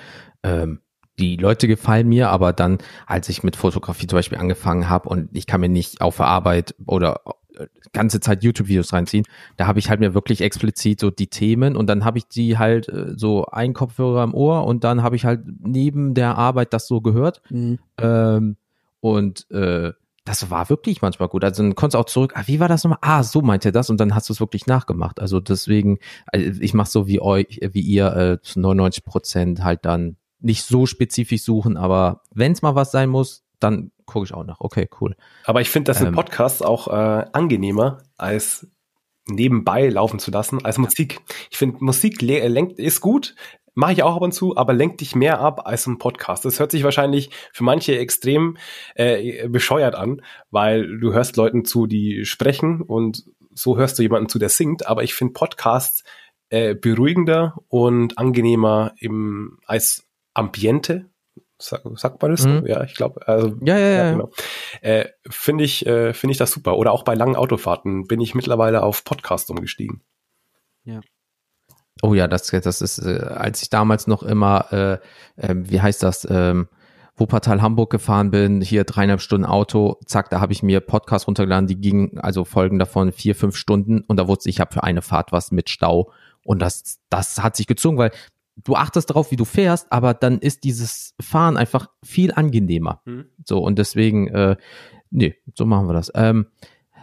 ähm, die Leute gefallen mir, aber dann, als ich mit Fotografie zum Beispiel angefangen habe und ich kann mir nicht auf der Arbeit oder äh, ganze Zeit YouTube-Videos reinziehen, da habe ich halt mir wirklich explizit so die Themen und dann habe ich die halt äh, so ein Kopfhörer im Ohr und dann habe ich halt neben der Arbeit das so gehört mhm. ähm, und äh, das war wirklich manchmal gut. Also dann konntest du auch zurück, ah, wie war das nochmal? Ah, so meint er das und dann hast du es wirklich nachgemacht. Also deswegen, also ich mache so wie euch, wie ihr äh, zu 99 Prozent halt dann nicht so spezifisch suchen, aber wenn es mal was sein muss, dann gucke ich auch nach. Okay, cool. Aber ich finde das ähm, in Podcasts auch äh, angenehmer, als nebenbei laufen zu lassen, als Musik. Ich finde, Musik lenkt, ist gut, mache ich auch ab und zu, aber lenkt dich mehr ab als ein Podcast. Das hört sich wahrscheinlich für manche extrem äh, bescheuert an, weil du hörst Leuten zu, die sprechen und so hörst du jemanden zu, der singt, aber ich finde Podcasts äh, beruhigender und angenehmer im, als Ambiente, sag, sagt man das mhm. so? Ja, ich glaube, also ja, ja, ja, ja. Genau. Äh, finde ich, äh, finde ich das super. Oder auch bei langen Autofahrten bin ich mittlerweile auf Podcast umgestiegen. Ja. Oh ja, das, das ist, äh, als ich damals noch immer, äh, äh, wie heißt das, ähm, Wuppertal Hamburg gefahren bin, hier dreieinhalb Stunden Auto, zack, da habe ich mir Podcast runtergeladen, die gingen, also Folgen davon vier, fünf Stunden und da wusste ich, ich habe für eine Fahrt was mit Stau und das, das hat sich gezogen, weil du achtest darauf, wie du fährst, aber dann ist dieses Fahren einfach viel angenehmer. Mhm. So, und deswegen, äh, nee, so machen wir das. Ähm,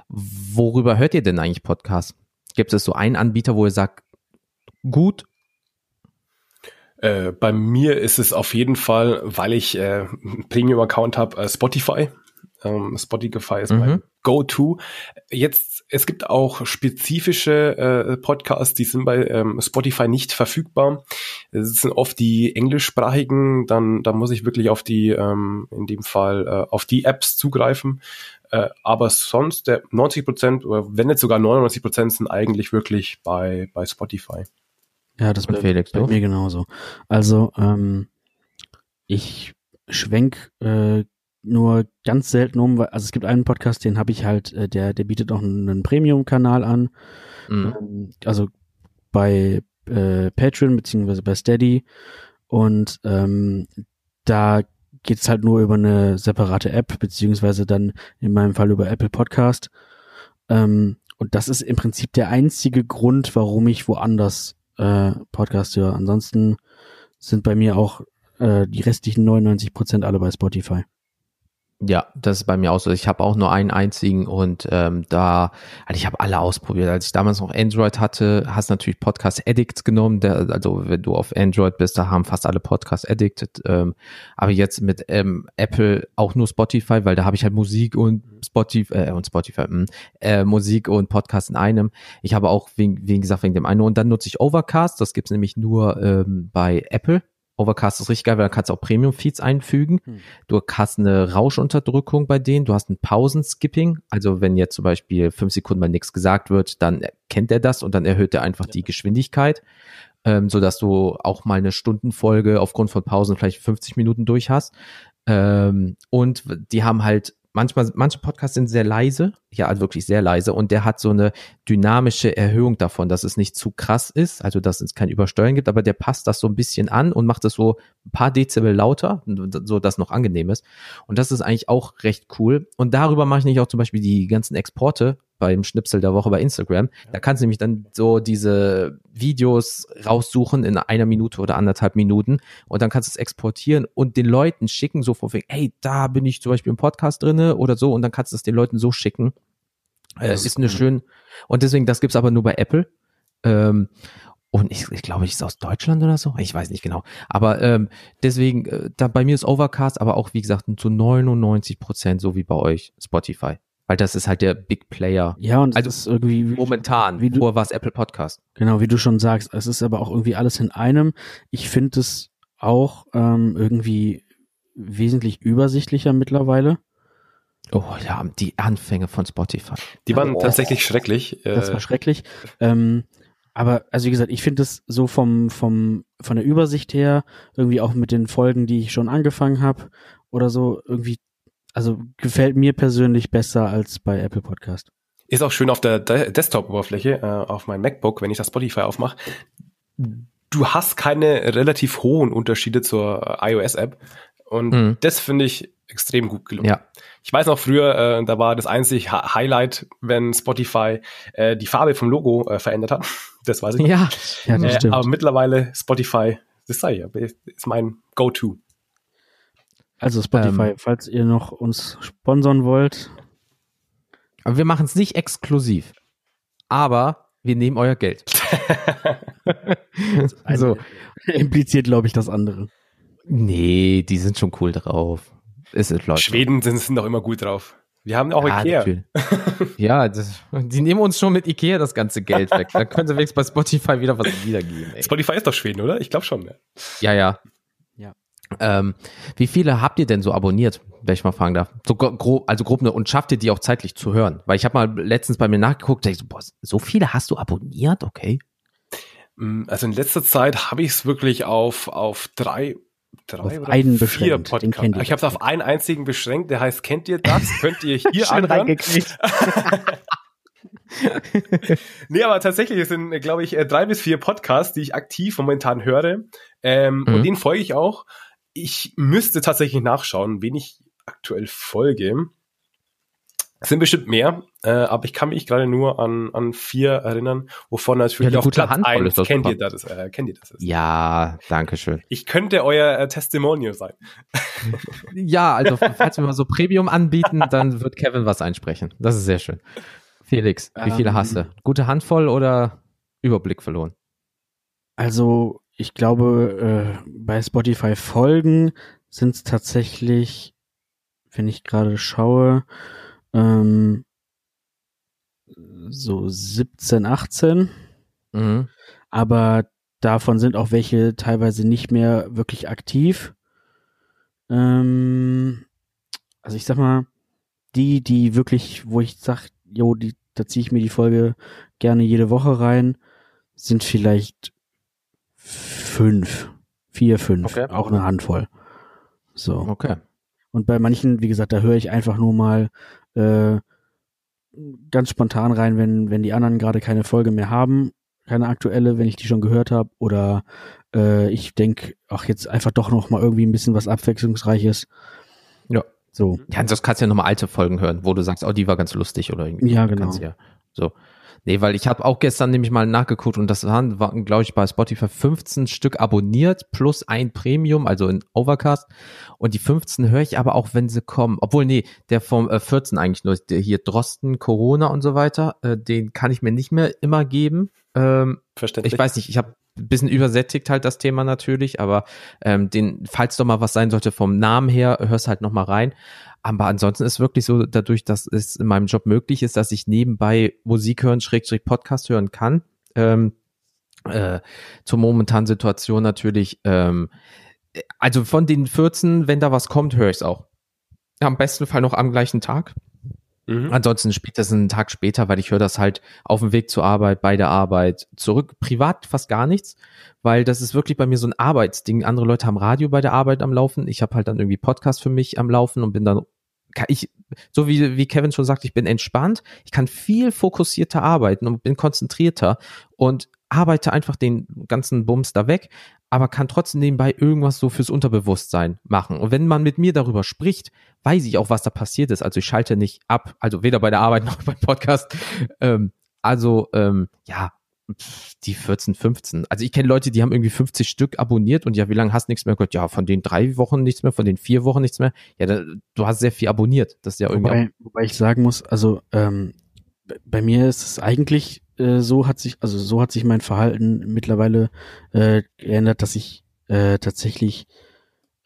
worüber hört ihr denn eigentlich Podcasts? Gibt es so einen Anbieter, wo ihr sagt, gut? Äh, bei mir ist es auf jeden Fall, weil ich äh, Premium-Account habe, äh, Spotify. Ähm, Spotify ist mhm. mein Go-To. Jetzt, es gibt auch spezifische äh, Podcasts, die sind bei ähm, Spotify nicht verfügbar. Es sind oft die englischsprachigen, dann, dann muss ich wirklich auf die, ähm, in dem Fall, äh, auf die Apps zugreifen. Äh, aber sonst, der 90 Prozent, oder wenn nicht sogar 99 Prozent sind eigentlich wirklich bei, bei Spotify. Ja, das bei, Felix, bei mir genauso. Also, ähm, ich schwenk äh, nur ganz selten um, weil, also es gibt einen Podcast, den habe ich halt, äh, der, der bietet auch einen, Premium-Kanal an. Mhm. Ähm, also bei äh, Patreon beziehungsweise bei Steady. Und ähm, da geht es halt nur über eine separate App, beziehungsweise dann in meinem Fall über Apple Podcast. Ähm, und das ist im Prinzip der einzige Grund, warum ich woanders äh, Podcast höre. Ansonsten sind bei mir auch äh, die restlichen 99 Prozent alle bei Spotify. Ja, das ist bei mir auch so. Ich habe auch nur einen einzigen und ähm, da, also ich habe alle ausprobiert. Als ich damals noch Android hatte, hast natürlich Podcast Addict genommen. Der, also wenn du auf Android bist, da haben fast alle Podcast Addicted. Ähm, aber jetzt mit ähm, Apple auch nur Spotify, weil da habe ich halt Musik und Spotify äh, und Spotify hm, äh, Musik und Podcast in einem. Ich habe auch wegen, wie gesagt wegen dem einen und dann nutze ich Overcast. Das gibt's nämlich nur ähm, bei Apple Overcast ist richtig geil, weil da kannst du auch Premium-Feeds einfügen. Hm. Du hast eine Rauschenunterdrückung bei denen, du hast ein Pausenskipping. Also wenn jetzt zum Beispiel fünf Sekunden mal nichts gesagt wird, dann kennt er das und dann erhöht er einfach ja. die Geschwindigkeit, ähm, so dass du auch mal eine Stundenfolge aufgrund von Pausen vielleicht 50 Minuten durch hast. Ähm, und die haben halt manchmal, manche Podcasts sind sehr leise, ja, also wirklich sehr leise und der hat so eine dynamische Erhöhung davon, dass es nicht zu krass ist, also dass es kein Übersteuern gibt, aber der passt das so ein bisschen an und macht es so ein paar Dezibel lauter, so dass noch angenehm ist. Und das ist eigentlich auch recht cool. Und darüber mache ich nicht auch zum Beispiel die ganzen Exporte beim Schnipsel der Woche bei Instagram. Da kannst du nämlich dann so diese Videos raussuchen in einer Minute oder anderthalb Minuten und dann kannst du es exportieren und den Leuten schicken, so vor wegen, hey, da bin ich zum Beispiel im Podcast drinne oder so und dann kannst du es den Leuten so schicken. Äh, ist, ist eine schön und deswegen, das gibt's aber nur bei Apple. Ähm, und ich, ich glaube, ich ist aus Deutschland oder so. Ich weiß nicht genau. Aber ähm, deswegen, äh, da bei mir ist Overcast, aber auch wie gesagt zu 99 Prozent so wie bei euch Spotify. Weil das ist halt der Big Player. Ja, und also ist irgendwie wie, momentan. Wie du, vorher war es Apple Podcast. Genau, wie du schon sagst. Es ist aber auch irgendwie alles in einem. Ich finde es auch ähm, irgendwie wesentlich übersichtlicher mittlerweile. Oh ja, die Anfänge von Spotify. Die waren oh. tatsächlich schrecklich. Das war schrecklich. Ähm, aber also wie gesagt, ich finde es so vom vom von der Übersicht her irgendwie auch mit den Folgen, die ich schon angefangen habe oder so irgendwie also gefällt mir persönlich besser als bei Apple Podcast. Ist auch schön auf der De Desktop-Oberfläche, äh, auf meinem MacBook, wenn ich das Spotify aufmache. Du hast keine relativ hohen Unterschiede zur iOS-App. Und mhm. das finde ich extrem gut gelungen. Ja. Ich weiß noch früher, äh, da war das einzige Highlight, wenn Spotify äh, die Farbe vom Logo äh, verändert hat. Das weiß ich. Ja, ja das äh, stimmt. Aber mittlerweile Spotify, das sei ja, ist mein Go-To. Also Spotify, ähm, falls ihr noch uns sponsern wollt. Aber wir machen es nicht exklusiv. Aber wir nehmen euer Geld. also impliziert, glaube ich, das andere. Nee, die sind schon cool drauf. Ist es, Leute. Schweden sind, sind doch immer gut drauf. Wir haben auch ja, Ikea. ja, das, die nehmen uns schon mit Ikea das ganze Geld weg. Da können sie wenigstens bei Spotify wieder was wiedergeben. Ey. Spotify ist doch Schweden, oder? Ich glaube schon. Ne? Ja, ja. Ähm, wie viele habt ihr denn so abonniert, wenn ich mal fragen darf? So grob, also grob, ne, und schafft ihr die auch zeitlich zu hören? Weil ich habe mal letztens bei mir nachgeguckt, ich so, boah, so viele hast du abonniert, okay? Mm, also in letzter Zeit habe ich es wirklich auf, auf drei, drei auf oder einen vier Podcasts. Ich habe es auf einen einzigen beschränkt, der heißt, kennt ihr das? Könnt ihr hier Schön reingekriegt. nee, aber tatsächlich es sind, glaube ich, äh, drei bis vier Podcasts, die ich aktiv momentan höre. Ähm, mhm. Und denen folge ich auch. Ich müsste tatsächlich nachschauen, wen ich aktuell folge. Es sind bestimmt mehr, äh, aber ich kann mich gerade nur an, an vier erinnern, wovon natürlich ja, auf Platz Handvoll eins kennt ihr, das, äh, kennt ihr das ist. Ja, danke schön. Ich könnte euer äh, Testimonial sein. ja, also falls wir mal so Premium anbieten, dann wird Kevin was einsprechen. Das ist sehr schön. Felix, wie viele um, hast du? Gute Handvoll oder Überblick verloren? Also ich glaube, äh, bei Spotify Folgen sind es tatsächlich, wenn ich gerade schaue, ähm, so 17, 18. Mhm. Aber davon sind auch welche teilweise nicht mehr wirklich aktiv. Ähm, also ich sag mal, die, die wirklich, wo ich sag, jo, die, da ziehe ich mir die Folge gerne jede Woche rein, sind vielleicht fünf, vier, fünf, okay. auch eine Handvoll. So. Okay. Und bei manchen, wie gesagt, da höre ich einfach nur mal äh, ganz spontan rein, wenn, wenn die anderen gerade keine Folge mehr haben, keine aktuelle, wenn ich die schon gehört habe, oder äh, ich denke, ach, jetzt einfach doch noch mal irgendwie ein bisschen was Abwechslungsreiches. Ja. So. Ja, sonst kannst du ja nochmal alte Folgen hören, wo du sagst, oh, die war ganz lustig oder irgendwie. Ja, genau. Ja, So. Nee, weil ich habe auch gestern nämlich mal nachgeguckt und das waren, waren glaube ich, bei Spotify 15 Stück abonniert plus ein Premium, also in Overcast. Und die 15 höre ich aber auch, wenn sie kommen. Obwohl, nee, der vom äh, 14 eigentlich nur, der hier Drosten, Corona und so weiter, äh, den kann ich mir nicht mehr immer geben. Ähm, Verständlich. ich weiß nicht, ich habe ein bisschen übersättigt halt das Thema natürlich, aber ähm, den, falls doch mal was sein sollte vom Namen her, hörst halt noch mal rein. Aber ansonsten ist wirklich so, dadurch, dass es in meinem Job möglich ist, dass ich nebenbei Musik hören, Schrägstrich Podcast hören kann, ähm, äh, zur momentanen Situation natürlich, ähm, also von den 14, wenn da was kommt, höre ich es auch. Am besten Fall noch am gleichen Tag. Mhm. Ansonsten spätestens einen Tag später, weil ich höre das halt auf dem Weg zur Arbeit, bei der Arbeit, zurück, privat fast gar nichts, weil das ist wirklich bei mir so ein Arbeitsding. Andere Leute haben Radio bei der Arbeit am Laufen, ich habe halt dann irgendwie Podcast für mich am Laufen und bin dann ich, so wie, wie Kevin schon sagt, ich bin entspannt, ich kann viel fokussierter arbeiten und bin konzentrierter und arbeite einfach den ganzen Bums da weg, aber kann trotzdem nebenbei irgendwas so fürs Unterbewusstsein machen. Und wenn man mit mir darüber spricht, weiß ich auch, was da passiert ist. Also ich schalte nicht ab, also weder bei der Arbeit noch beim Podcast. Ähm, also ähm, ja, die 14, 15. Also ich kenne Leute, die haben irgendwie 50 Stück abonniert und ja, wie lange hast du nichts mehr gehört? Ja, von den drei Wochen nichts mehr, von den vier Wochen nichts mehr. Ja, da, du hast sehr viel abonniert. Das ist ja irgendwie. Wobei, wobei ich sagen muss, also ähm, bei mir ist es eigentlich äh, so hat sich, also so hat sich mein Verhalten mittlerweile äh, geändert, dass ich äh, tatsächlich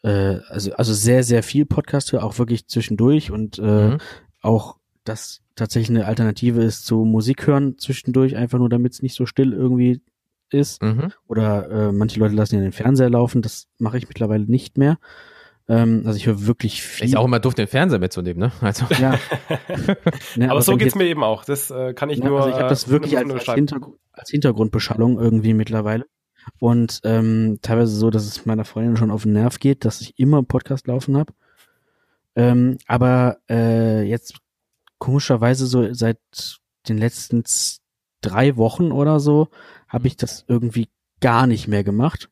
äh, also also sehr sehr viel Podcast höre, auch wirklich zwischendurch und äh, mhm. auch das tatsächlich eine Alternative ist zu Musik hören zwischendurch, einfach nur damit es nicht so still irgendwie ist. Mhm. Oder äh, manche Leute lassen ja den Fernseher laufen, das mache ich mittlerweile nicht mehr. Ähm, also ich höre wirklich viel. Ist auch immer doof, den Fernseher mitzunehmen, ne? Also. Ja. ne, aber, aber so geht's mir eben auch. Das äh, kann ich ja, nur. Also ich habe das äh, wirklich als, als, Hintergr als Hintergrundbeschallung irgendwie mittlerweile. Und ähm, teilweise so, dass es meiner Freundin schon auf den Nerv geht, dass ich immer einen Podcast laufen habe. Ähm, aber äh, jetzt komischerweise so seit den letzten drei Wochen oder so habe ich das irgendwie gar nicht mehr gemacht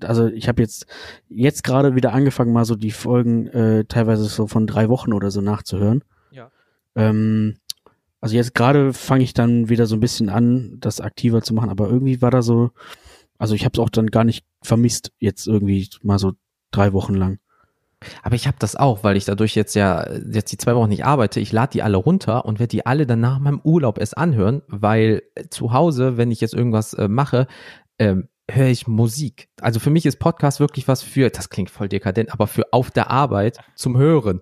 also ich habe jetzt jetzt gerade wieder angefangen, mal so die Folgen äh, teilweise so von drei Wochen oder so nachzuhören. Ja. Ähm, also jetzt gerade fange ich dann wieder so ein bisschen an, das aktiver zu machen, aber irgendwie war da so, also ich habe es auch dann gar nicht vermisst, jetzt irgendwie mal so drei Wochen lang. Aber ich habe das auch, weil ich dadurch jetzt ja jetzt die zwei Wochen nicht arbeite. Ich lade die alle runter und werde die alle dann nach meinem Urlaub erst anhören, weil zu Hause, wenn ich jetzt irgendwas äh, mache, ähm, höre ich Musik. Also für mich ist Podcast wirklich was für, das klingt voll dekadent, aber für auf der Arbeit zum Hören.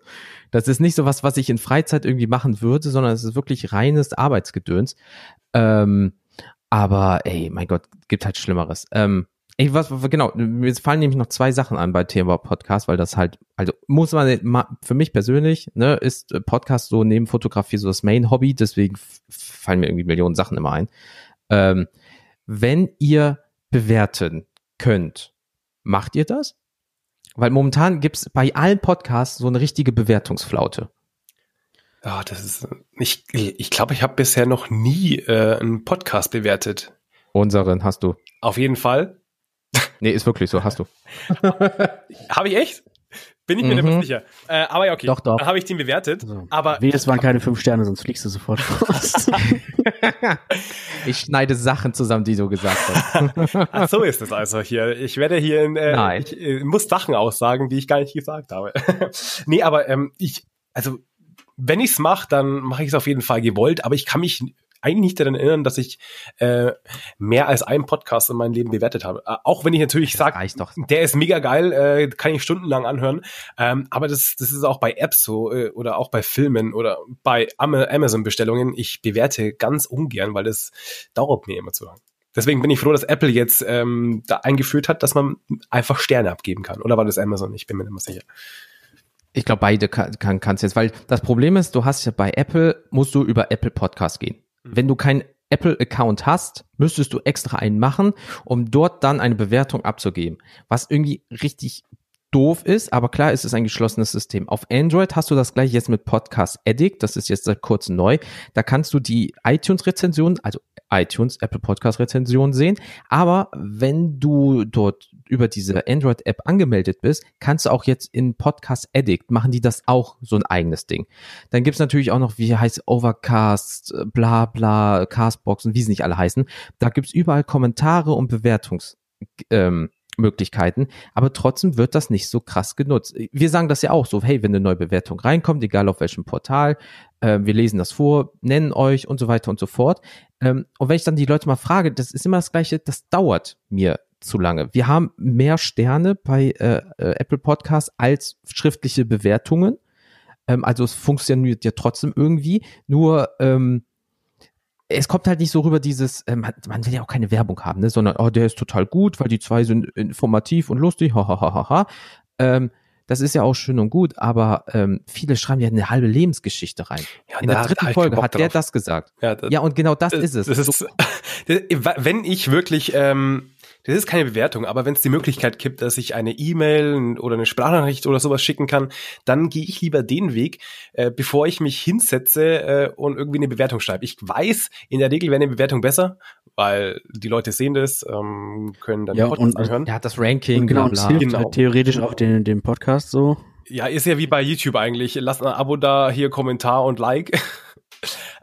Das ist nicht so was, was ich in Freizeit irgendwie machen würde, sondern es ist wirklich reines Arbeitsgedöns. Ähm, aber ey, mein Gott, gibt halt Schlimmeres. Ähm, ey, was, genau, mir fallen nämlich noch zwei Sachen an bei Thema Podcast, weil das halt, also muss man, für mich persönlich, ne, ist Podcast so neben Fotografie so das Main-Hobby, deswegen fallen mir irgendwie Millionen Sachen immer ein. Ähm, wenn ihr bewerten könnt, macht ihr das? Weil momentan gibt's bei allen Podcasts so eine richtige Bewertungsflaute. Ja, das ist, ich, ich glaube, ich habe bisher noch nie äh, einen Podcast bewertet. Unseren hast du. Auf jeden Fall. Nee, ist wirklich so, hast du. habe ich echt? Bin ich mir mhm. nicht sicher. Äh, aber ja, okay. Doch, doch. Dann habe ich den bewertet. So. Aber Wie, es waren keine fünf Sterne, sonst fliegst du sofort raus. ich schneide Sachen zusammen, die du gesagt hast. Ach, so ist es also hier. Ich werde hier in, äh, Nein. Ich äh, muss Sachen aussagen, die ich gar nicht gesagt habe. nee, aber ähm, ich, also wenn ich's mache, dann mache ich es auf jeden Fall gewollt, aber ich kann mich eigentlich nicht daran erinnern, dass ich äh, mehr als einen Podcast in meinem Leben bewertet habe. Äh, auch wenn ich natürlich sage, der ist mega geil, äh, kann ich stundenlang anhören. Ähm, aber das, das ist auch bei Apps so äh, oder auch bei Filmen oder bei Amazon-Bestellungen. Ich bewerte ganz ungern, weil das dauert mir immer zu lang. Deswegen bin ich froh, dass Apple jetzt ähm, da eingeführt hat, dass man einfach Sterne abgeben kann. Oder war das Amazon? Ich bin mir nicht mehr sicher. Ich glaube, beide kann, kann, kannst jetzt, weil das Problem ist, du hast ja bei Apple, musst du über Apple Podcast gehen. Mhm. Wenn du keinen Apple-Account hast, müsstest du extra einen machen, um dort dann eine Bewertung abzugeben. Was irgendwie richtig doof ist, aber klar, es ist ein geschlossenes System. Auf Android hast du das gleich jetzt mit Podcast Addict, das ist jetzt seit kurzem neu. Da kannst du die iTunes-Rezension, also iTunes, Apple Podcast-Rezension sehen. Aber wenn du dort über diese Android-App angemeldet bist, kannst du auch jetzt in Podcast Addict machen die das auch so ein eigenes Ding. Dann gibt's natürlich auch noch, wie heißt Overcast, bla bla, Castbox und wie sie nicht alle heißen. Da gibt's überall Kommentare und Bewertungs. Ähm, Möglichkeiten, aber trotzdem wird das nicht so krass genutzt. Wir sagen das ja auch so, hey, wenn eine neue Bewertung reinkommt, egal auf welchem Portal, äh, wir lesen das vor, nennen euch und so weiter und so fort. Ähm, und wenn ich dann die Leute mal frage, das ist immer das Gleiche, das dauert mir zu lange. Wir haben mehr Sterne bei äh, äh, Apple Podcasts als schriftliche Bewertungen. Ähm, also es funktioniert ja trotzdem irgendwie. Nur ähm, es kommt halt nicht so rüber dieses, äh, man, man will ja auch keine Werbung haben, ne, sondern oh, der ist total gut, weil die zwei sind informativ und lustig, hahaha. Ha, ha, ha. ähm, das ist ja auch schön und gut, aber ähm, viele schreiben ja eine halbe Lebensgeschichte rein. Ja, In der dritten hat Folge hat der drauf. das gesagt. Ja, das, ja, und genau das, das ist es. Das ist, wenn ich wirklich ähm, das ist keine Bewertung, aber wenn es die Möglichkeit gibt, dass ich eine E-Mail oder eine Sprachnachricht oder sowas schicken kann, dann gehe ich lieber den Weg, äh, bevor ich mich hinsetze äh, und irgendwie eine Bewertung schreibe. Ich weiß, in der Regel wäre eine Bewertung besser, weil die Leute sehen das, ähm, können dann ja, den Podcast und, anhören. Ja, das Ranking, genau, bla, bla. hilft genau. halt theoretisch auch den, den Podcast so. Ja, ist ja wie bei YouTube eigentlich. Lasst ein Abo da, hier Kommentar und Like.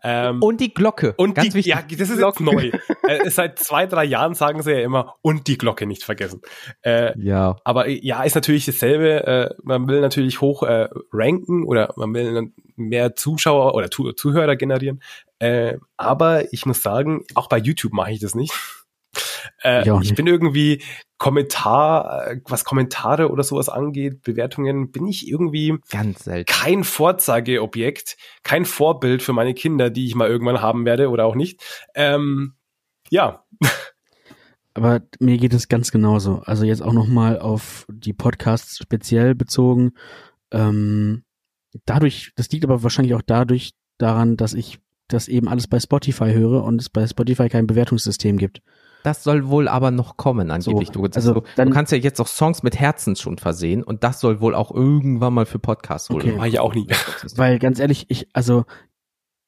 Ähm, und die Glocke. Und ganz die, wichtig. Ja, das ist jetzt neu. äh, seit zwei, drei Jahren sagen sie ja immer, und die Glocke nicht vergessen. Äh, ja. Aber äh, ja, ist natürlich dasselbe. Äh, man will natürlich hoch äh, ranken oder man will mehr Zuschauer oder Zuhörer generieren. Äh, aber ich muss sagen, auch bei YouTube mache ich das nicht. Äh, ich, ich bin irgendwie Kommentar, äh, was Kommentare oder sowas angeht, Bewertungen, bin ich irgendwie ganz selten. kein Vorzeigeobjekt, kein Vorbild für meine Kinder, die ich mal irgendwann haben werde oder auch nicht. Ähm, ja. Aber mir geht es ganz genauso. Also jetzt auch noch mal auf die Podcasts speziell bezogen. Ähm, dadurch, das liegt aber wahrscheinlich auch dadurch daran, dass ich das eben alles bei Spotify höre und es bei Spotify kein Bewertungssystem gibt. Das soll wohl aber noch kommen, angeblich. So, du, also du, dann, du kannst ja jetzt auch Songs mit Herzen schon versehen und das soll wohl auch irgendwann mal für Podcasts holen. Okay. War ich auch nie. Weil ganz ehrlich, ich, also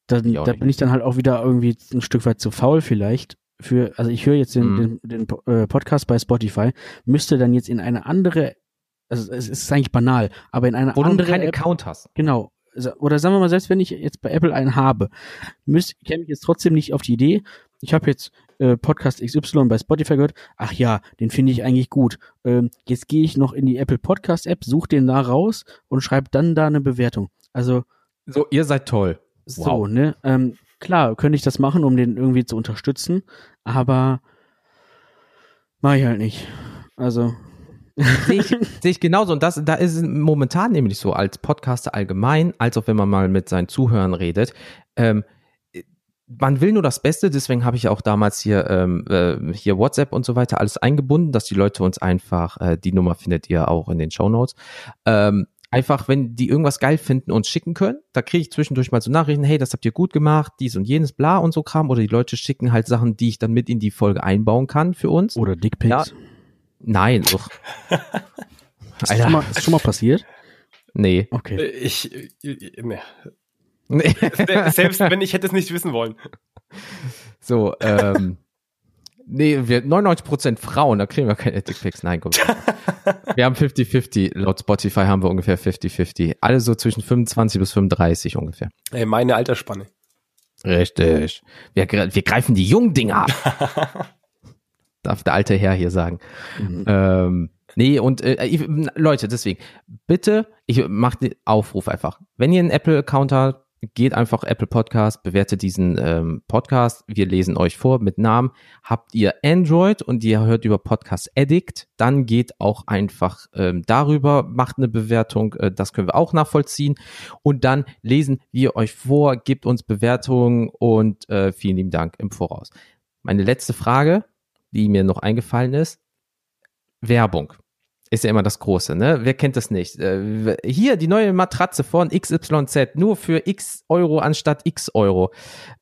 dann, da bin ich dann halt auch wieder irgendwie ein Stück weit zu faul vielleicht. Für, also ich höre jetzt den, mm. den, den äh, Podcast bei Spotify, müsste dann jetzt in eine andere, also es ist eigentlich banal, aber in eine Wo andere du keinen App, Account hast. Genau. Oder sagen wir mal, selbst wenn ich jetzt bei Apple einen habe, müsste, käme ich jetzt trotzdem nicht auf die Idee, ich habe jetzt äh, Podcast XY bei Spotify gehört, ach ja, den finde ich eigentlich gut. Ähm, jetzt gehe ich noch in die Apple Podcast App, suche den da raus und schreibe dann da eine Bewertung. Also so, ihr seid toll. So, wow. ne? Ähm, klar, könnte ich das machen, um den irgendwie zu unterstützen, aber mache ich halt nicht. Also sehe ich, seh ich genauso. Und das, da ist es momentan nämlich so, als Podcaster allgemein, als auch wenn man mal mit seinen Zuhörern redet, ähm, man will nur das Beste, deswegen habe ich auch damals hier, ähm, äh, hier WhatsApp und so weiter alles eingebunden, dass die Leute uns einfach, äh, die Nummer findet ihr auch in den Show Notes, ähm, einfach, wenn die irgendwas geil finden, uns schicken können. Da kriege ich zwischendurch mal so Nachrichten, hey, das habt ihr gut gemacht, dies und jenes, bla und so Kram. Oder die Leute schicken halt Sachen, die ich dann mit in die Folge einbauen kann für uns. Oder Dickpics. Ja. Nein, ist, Alter. Schon mal, ist schon mal passiert? Nee. Okay. Äh, ich, ich, äh, nee. Selbst wenn ich hätte es nicht wissen wollen. So, ähm. Nee, wir 99% Frauen, da kriegen wir keine Dickpics. Nein, komm. wir haben 50-50. Laut Spotify haben wir ungefähr 50-50. Alle so zwischen 25 bis 35 ungefähr. Ey, meine Altersspanne. Richtig. Wir, wir greifen die jungen Dinger ab. Darf der alte Herr hier sagen. Mhm. Ähm, nee, und äh, Leute, deswegen, bitte, ich mache den Aufruf einfach. Wenn ihr einen Apple-Account habt, geht einfach Apple Podcast, bewertet diesen ähm, Podcast. Wir lesen euch vor mit Namen. Habt ihr Android und ihr hört über Podcast Addict, dann geht auch einfach ähm, darüber, macht eine Bewertung. Äh, das können wir auch nachvollziehen. Und dann lesen wir euch vor, gebt uns Bewertungen und äh, vielen lieben Dank im Voraus. Meine letzte Frage, die mir noch eingefallen ist. Werbung. Ist ja immer das Große, ne? Wer kennt das nicht? Äh, hier die neue Matratze von XYZ, nur für X Euro anstatt X Euro.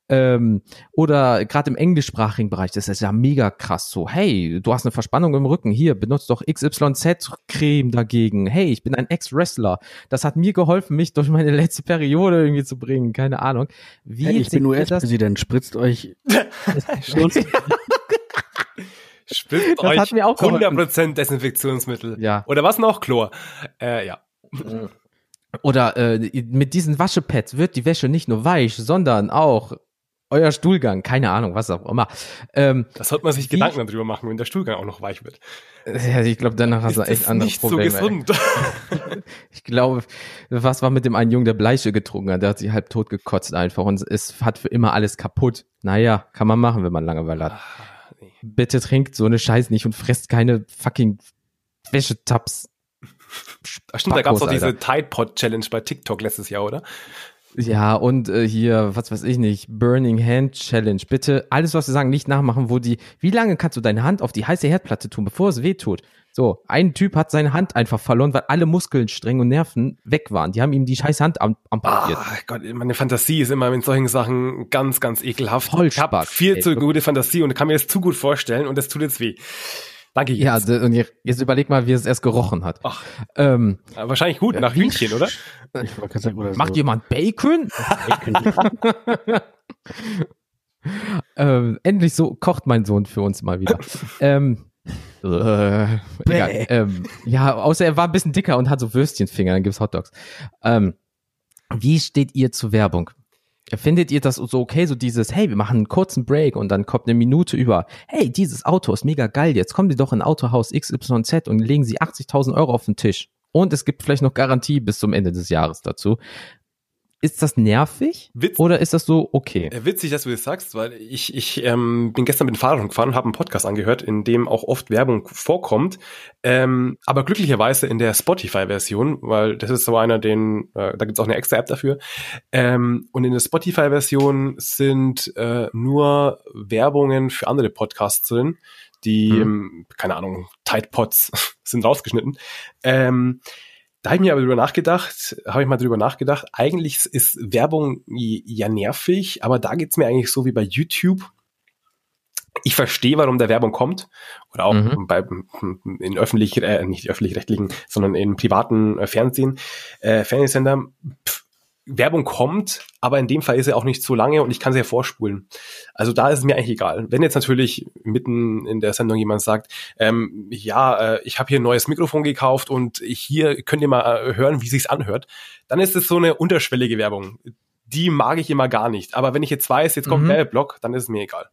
Ähm, oder gerade im englischsprachigen Bereich, das ist ja mega krass. So, hey, du hast eine Verspannung im Rücken, hier, benutzt doch XYZ-Creme dagegen. Hey, ich bin ein Ex-Wrestler. Das hat mir geholfen, mich durch meine letzte Periode irgendwie zu bringen. Keine Ahnung. Wie hey, ich bin US-Präsident, spritzt euch. Spitzt das euch hat mir auch 100% Desinfektionsmittel. Ja. Oder was noch? Chlor. Äh, ja. Oder äh, mit diesen Waschepads wird die Wäsche nicht nur weich, sondern auch euer Stuhlgang, keine Ahnung, was auch immer. Ähm, das sollte man sich Gedanken darüber machen, wenn der Stuhlgang auch noch weich wird. Ja, ich glaube, danach hast du echt andere nicht Probleme. So gesund. ich glaube, was war mit dem einen Jungen, der Bleiche getrunken hat? Der hat sich halb tot gekotzt einfach und es hat für immer alles kaputt. Naja, kann man machen, wenn man Langeweile hat. Bitte trinkt so eine Scheiß nicht und fresst keine fucking Wäschetabs. Stimmt, da gab es auch diese Tide Pod Challenge bei TikTok letztes Jahr, oder? Ja, und äh, hier, was weiß ich nicht, Burning Hand Challenge. Bitte alles, was wir sagen, nicht nachmachen, wo die, wie lange kannst du deine Hand auf die heiße Herdplatte tun, bevor es weh tut? So, ein Typ hat seine Hand einfach verloren, weil alle Muskeln, Stränge und Nerven weg waren. Die haben ihm die scheiß Hand am, amputiert. Ah, Gott, meine Fantasie ist immer mit solchen Sachen ganz, ganz ekelhaft. Voll ich habe viel ey, zu gute Fantasie und kann mir das zu gut vorstellen und das tut jetzt weh. Danke jetzt. Ja, und jetzt überleg mal, wie es erst gerochen hat. Ach, ähm, wahrscheinlich gut, nach Hühnchen, oder? Ich sagen, oder Macht so. jemand Bacon? Bacon. ähm, endlich so kocht mein Sohn für uns mal wieder. ähm, äh, egal. Ähm, ja, außer er war ein bisschen dicker und hat so Würstchenfinger, dann gibt's Hotdogs. Ähm, wie steht ihr zur Werbung? Findet ihr das so okay, so dieses, hey, wir machen einen kurzen Break und dann kommt eine Minute über, hey, dieses Auto ist mega geil, jetzt kommen Sie doch in Autohaus XYZ und legen Sie 80.000 Euro auf den Tisch. Und es gibt vielleicht noch Garantie bis zum Ende des Jahres dazu ist das nervig Witz, oder ist das so okay? Äh, witzig, dass du das sagst, weil ich, ich ähm, bin gestern mit dem Fahrrad gefahren und habe einen Podcast angehört, in dem auch oft Werbung vorkommt, ähm, aber glücklicherweise in der Spotify-Version, weil das ist so einer, den äh, da gibt's auch eine extra App dafür. Ähm, und in der Spotify-Version sind äh, nur Werbungen für andere Podcasts drin, die, mhm. ähm, keine Ahnung, Tide Pods sind rausgeschnitten. Ähm, da habe ich mir aber drüber nachgedacht, habe ich mal drüber nachgedacht, eigentlich ist Werbung ja nervig, aber da geht's mir eigentlich so wie bei YouTube. Ich verstehe, warum der Werbung kommt. Oder auch mhm. bei, in öffentlich, äh, nicht öffentlich-rechtlichen, sondern in privaten äh, Fernsehen, äh, Fernsehsendern. Pff, Werbung kommt, aber in dem Fall ist er auch nicht so lange und ich kann sie ja vorspulen. Also da ist es mir eigentlich egal. Wenn jetzt natürlich mitten in der Sendung jemand sagt, ähm, ja, äh, ich habe hier ein neues Mikrofon gekauft und hier könnt ihr mal äh, hören, wie sich's anhört, dann ist es so eine unterschwellige Werbung. Die mag ich immer gar nicht. Aber wenn ich jetzt weiß, jetzt kommt mhm. Werbeblock, dann ist es mir egal.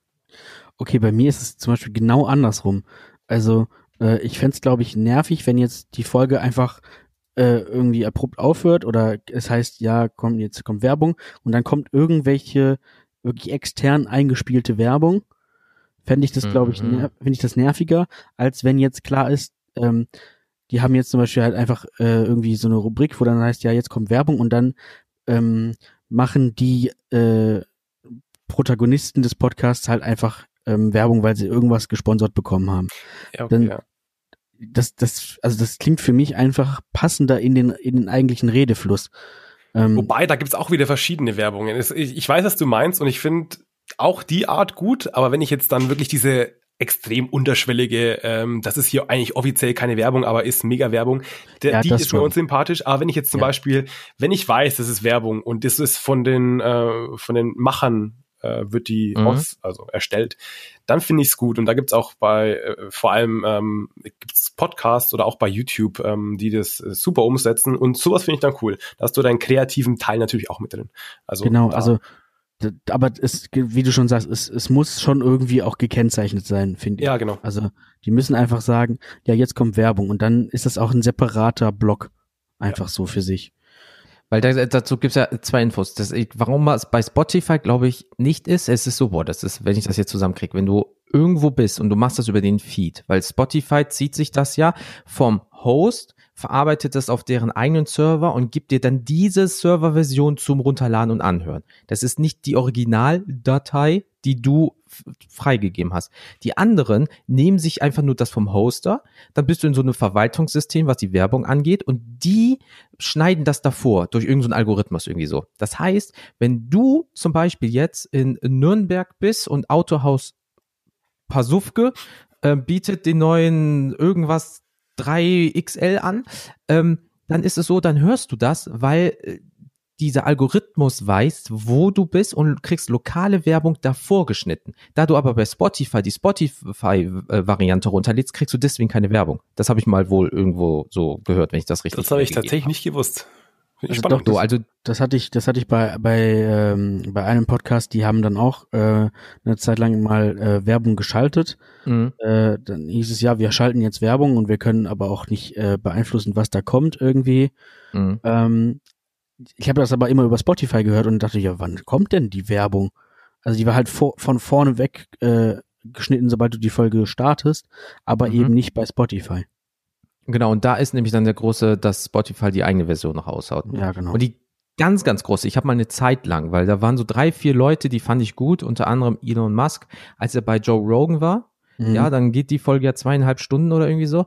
Okay, bei mir ist es zum Beispiel genau andersrum. Also äh, ich fände es, glaube ich, nervig, wenn jetzt die Folge einfach äh, irgendwie abrupt aufhört oder es heißt, ja, kommt jetzt kommt Werbung und dann kommt irgendwelche wirklich extern eingespielte Werbung, fände ich das, glaube ich, mhm. finde ich das nerviger, als wenn jetzt klar ist, ähm, die haben jetzt zum Beispiel halt einfach äh, irgendwie so eine Rubrik, wo dann heißt, ja, jetzt kommt Werbung und dann ähm, machen die äh, Protagonisten des Podcasts halt einfach ähm, Werbung, weil sie irgendwas gesponsert bekommen haben. Ja, okay, dann, ja das, das, also das klingt für mich einfach passender in den, in den eigentlichen Redefluss. Ähm, Wobei, da gibt's auch wieder verschiedene Werbungen. Ich weiß, was du meinst und ich finde auch die Art gut, aber wenn ich jetzt dann wirklich diese extrem unterschwellige, ähm, das ist hier eigentlich offiziell keine Werbung, aber ist mega Werbung, der, ja, die ist schon. mir unsympathisch. Aber wenn ich jetzt zum ja. Beispiel, wenn ich weiß, das ist Werbung und das ist von den, äh, von den Machern äh, wird die mhm. aus, also erstellt, dann finde ich es gut. Und da gibt's auch bei, äh, vor allem ähm, gibt's Podcasts oder auch bei YouTube, ähm, die das äh, super umsetzen. Und sowas finde ich dann cool. Da hast du deinen kreativen Teil natürlich auch mit drin. Also genau, also aber es, wie du schon sagst, es, es muss schon irgendwie auch gekennzeichnet sein, finde ich. Ja, genau. Also die müssen einfach sagen, ja, jetzt kommt Werbung und dann ist das auch ein separater Block einfach ja. so für sich. Weil da, dazu gibt's ja zwei Infos. Das, warum es bei Spotify, glaube ich, nicht ist, es ist so, boah, das ist, wenn ich das jetzt zusammenkriege, wenn du irgendwo bist und du machst das über den Feed, weil Spotify zieht sich das ja vom Host verarbeitet das auf deren eigenen Server und gibt dir dann diese Serverversion zum Runterladen und Anhören. Das ist nicht die Originaldatei, die du freigegeben hast. Die anderen nehmen sich einfach nur das vom Hoster, dann bist du in so einem Verwaltungssystem, was die Werbung angeht und die schneiden das davor durch irgendeinen so Algorithmus irgendwie so. Das heißt, wenn du zum Beispiel jetzt in Nürnberg bist und Autohaus Pasufke äh, bietet den neuen irgendwas 3XL an, ähm, dann ist es so, dann hörst du das, weil äh, dieser Algorithmus weiß, wo du bist und kriegst lokale Werbung davor geschnitten. Da du aber bei Spotify die Spotify-Variante runterlädst, kriegst du deswegen keine Werbung. Das habe ich mal wohl irgendwo so gehört, wenn ich das richtig Das habe ich tatsächlich habe. nicht gewusst. Also doch, das, also das hatte ich, das hatte ich bei bei ähm, bei einem Podcast. Die haben dann auch äh, eine Zeit lang mal äh, Werbung geschaltet. Mhm. Äh, dann hieß es ja, wir schalten jetzt Werbung und wir können aber auch nicht äh, beeinflussen, was da kommt irgendwie. Mhm. Ähm, ich habe das aber immer über Spotify gehört und dachte, ja, wann kommt denn die Werbung? Also die war halt vor, von vorne weg äh, geschnitten, sobald du die Folge startest, aber mhm. eben nicht bei Spotify. Genau, und da ist nämlich dann der große, dass Spotify die eigene Version noch aushaut. Ja, genau. Und die ganz, ganz große, ich habe mal eine Zeit lang, weil da waren so drei, vier Leute, die fand ich gut, unter anderem Elon Musk, als er bei Joe Rogan war. Mhm. Ja, dann geht die Folge ja zweieinhalb Stunden oder irgendwie so.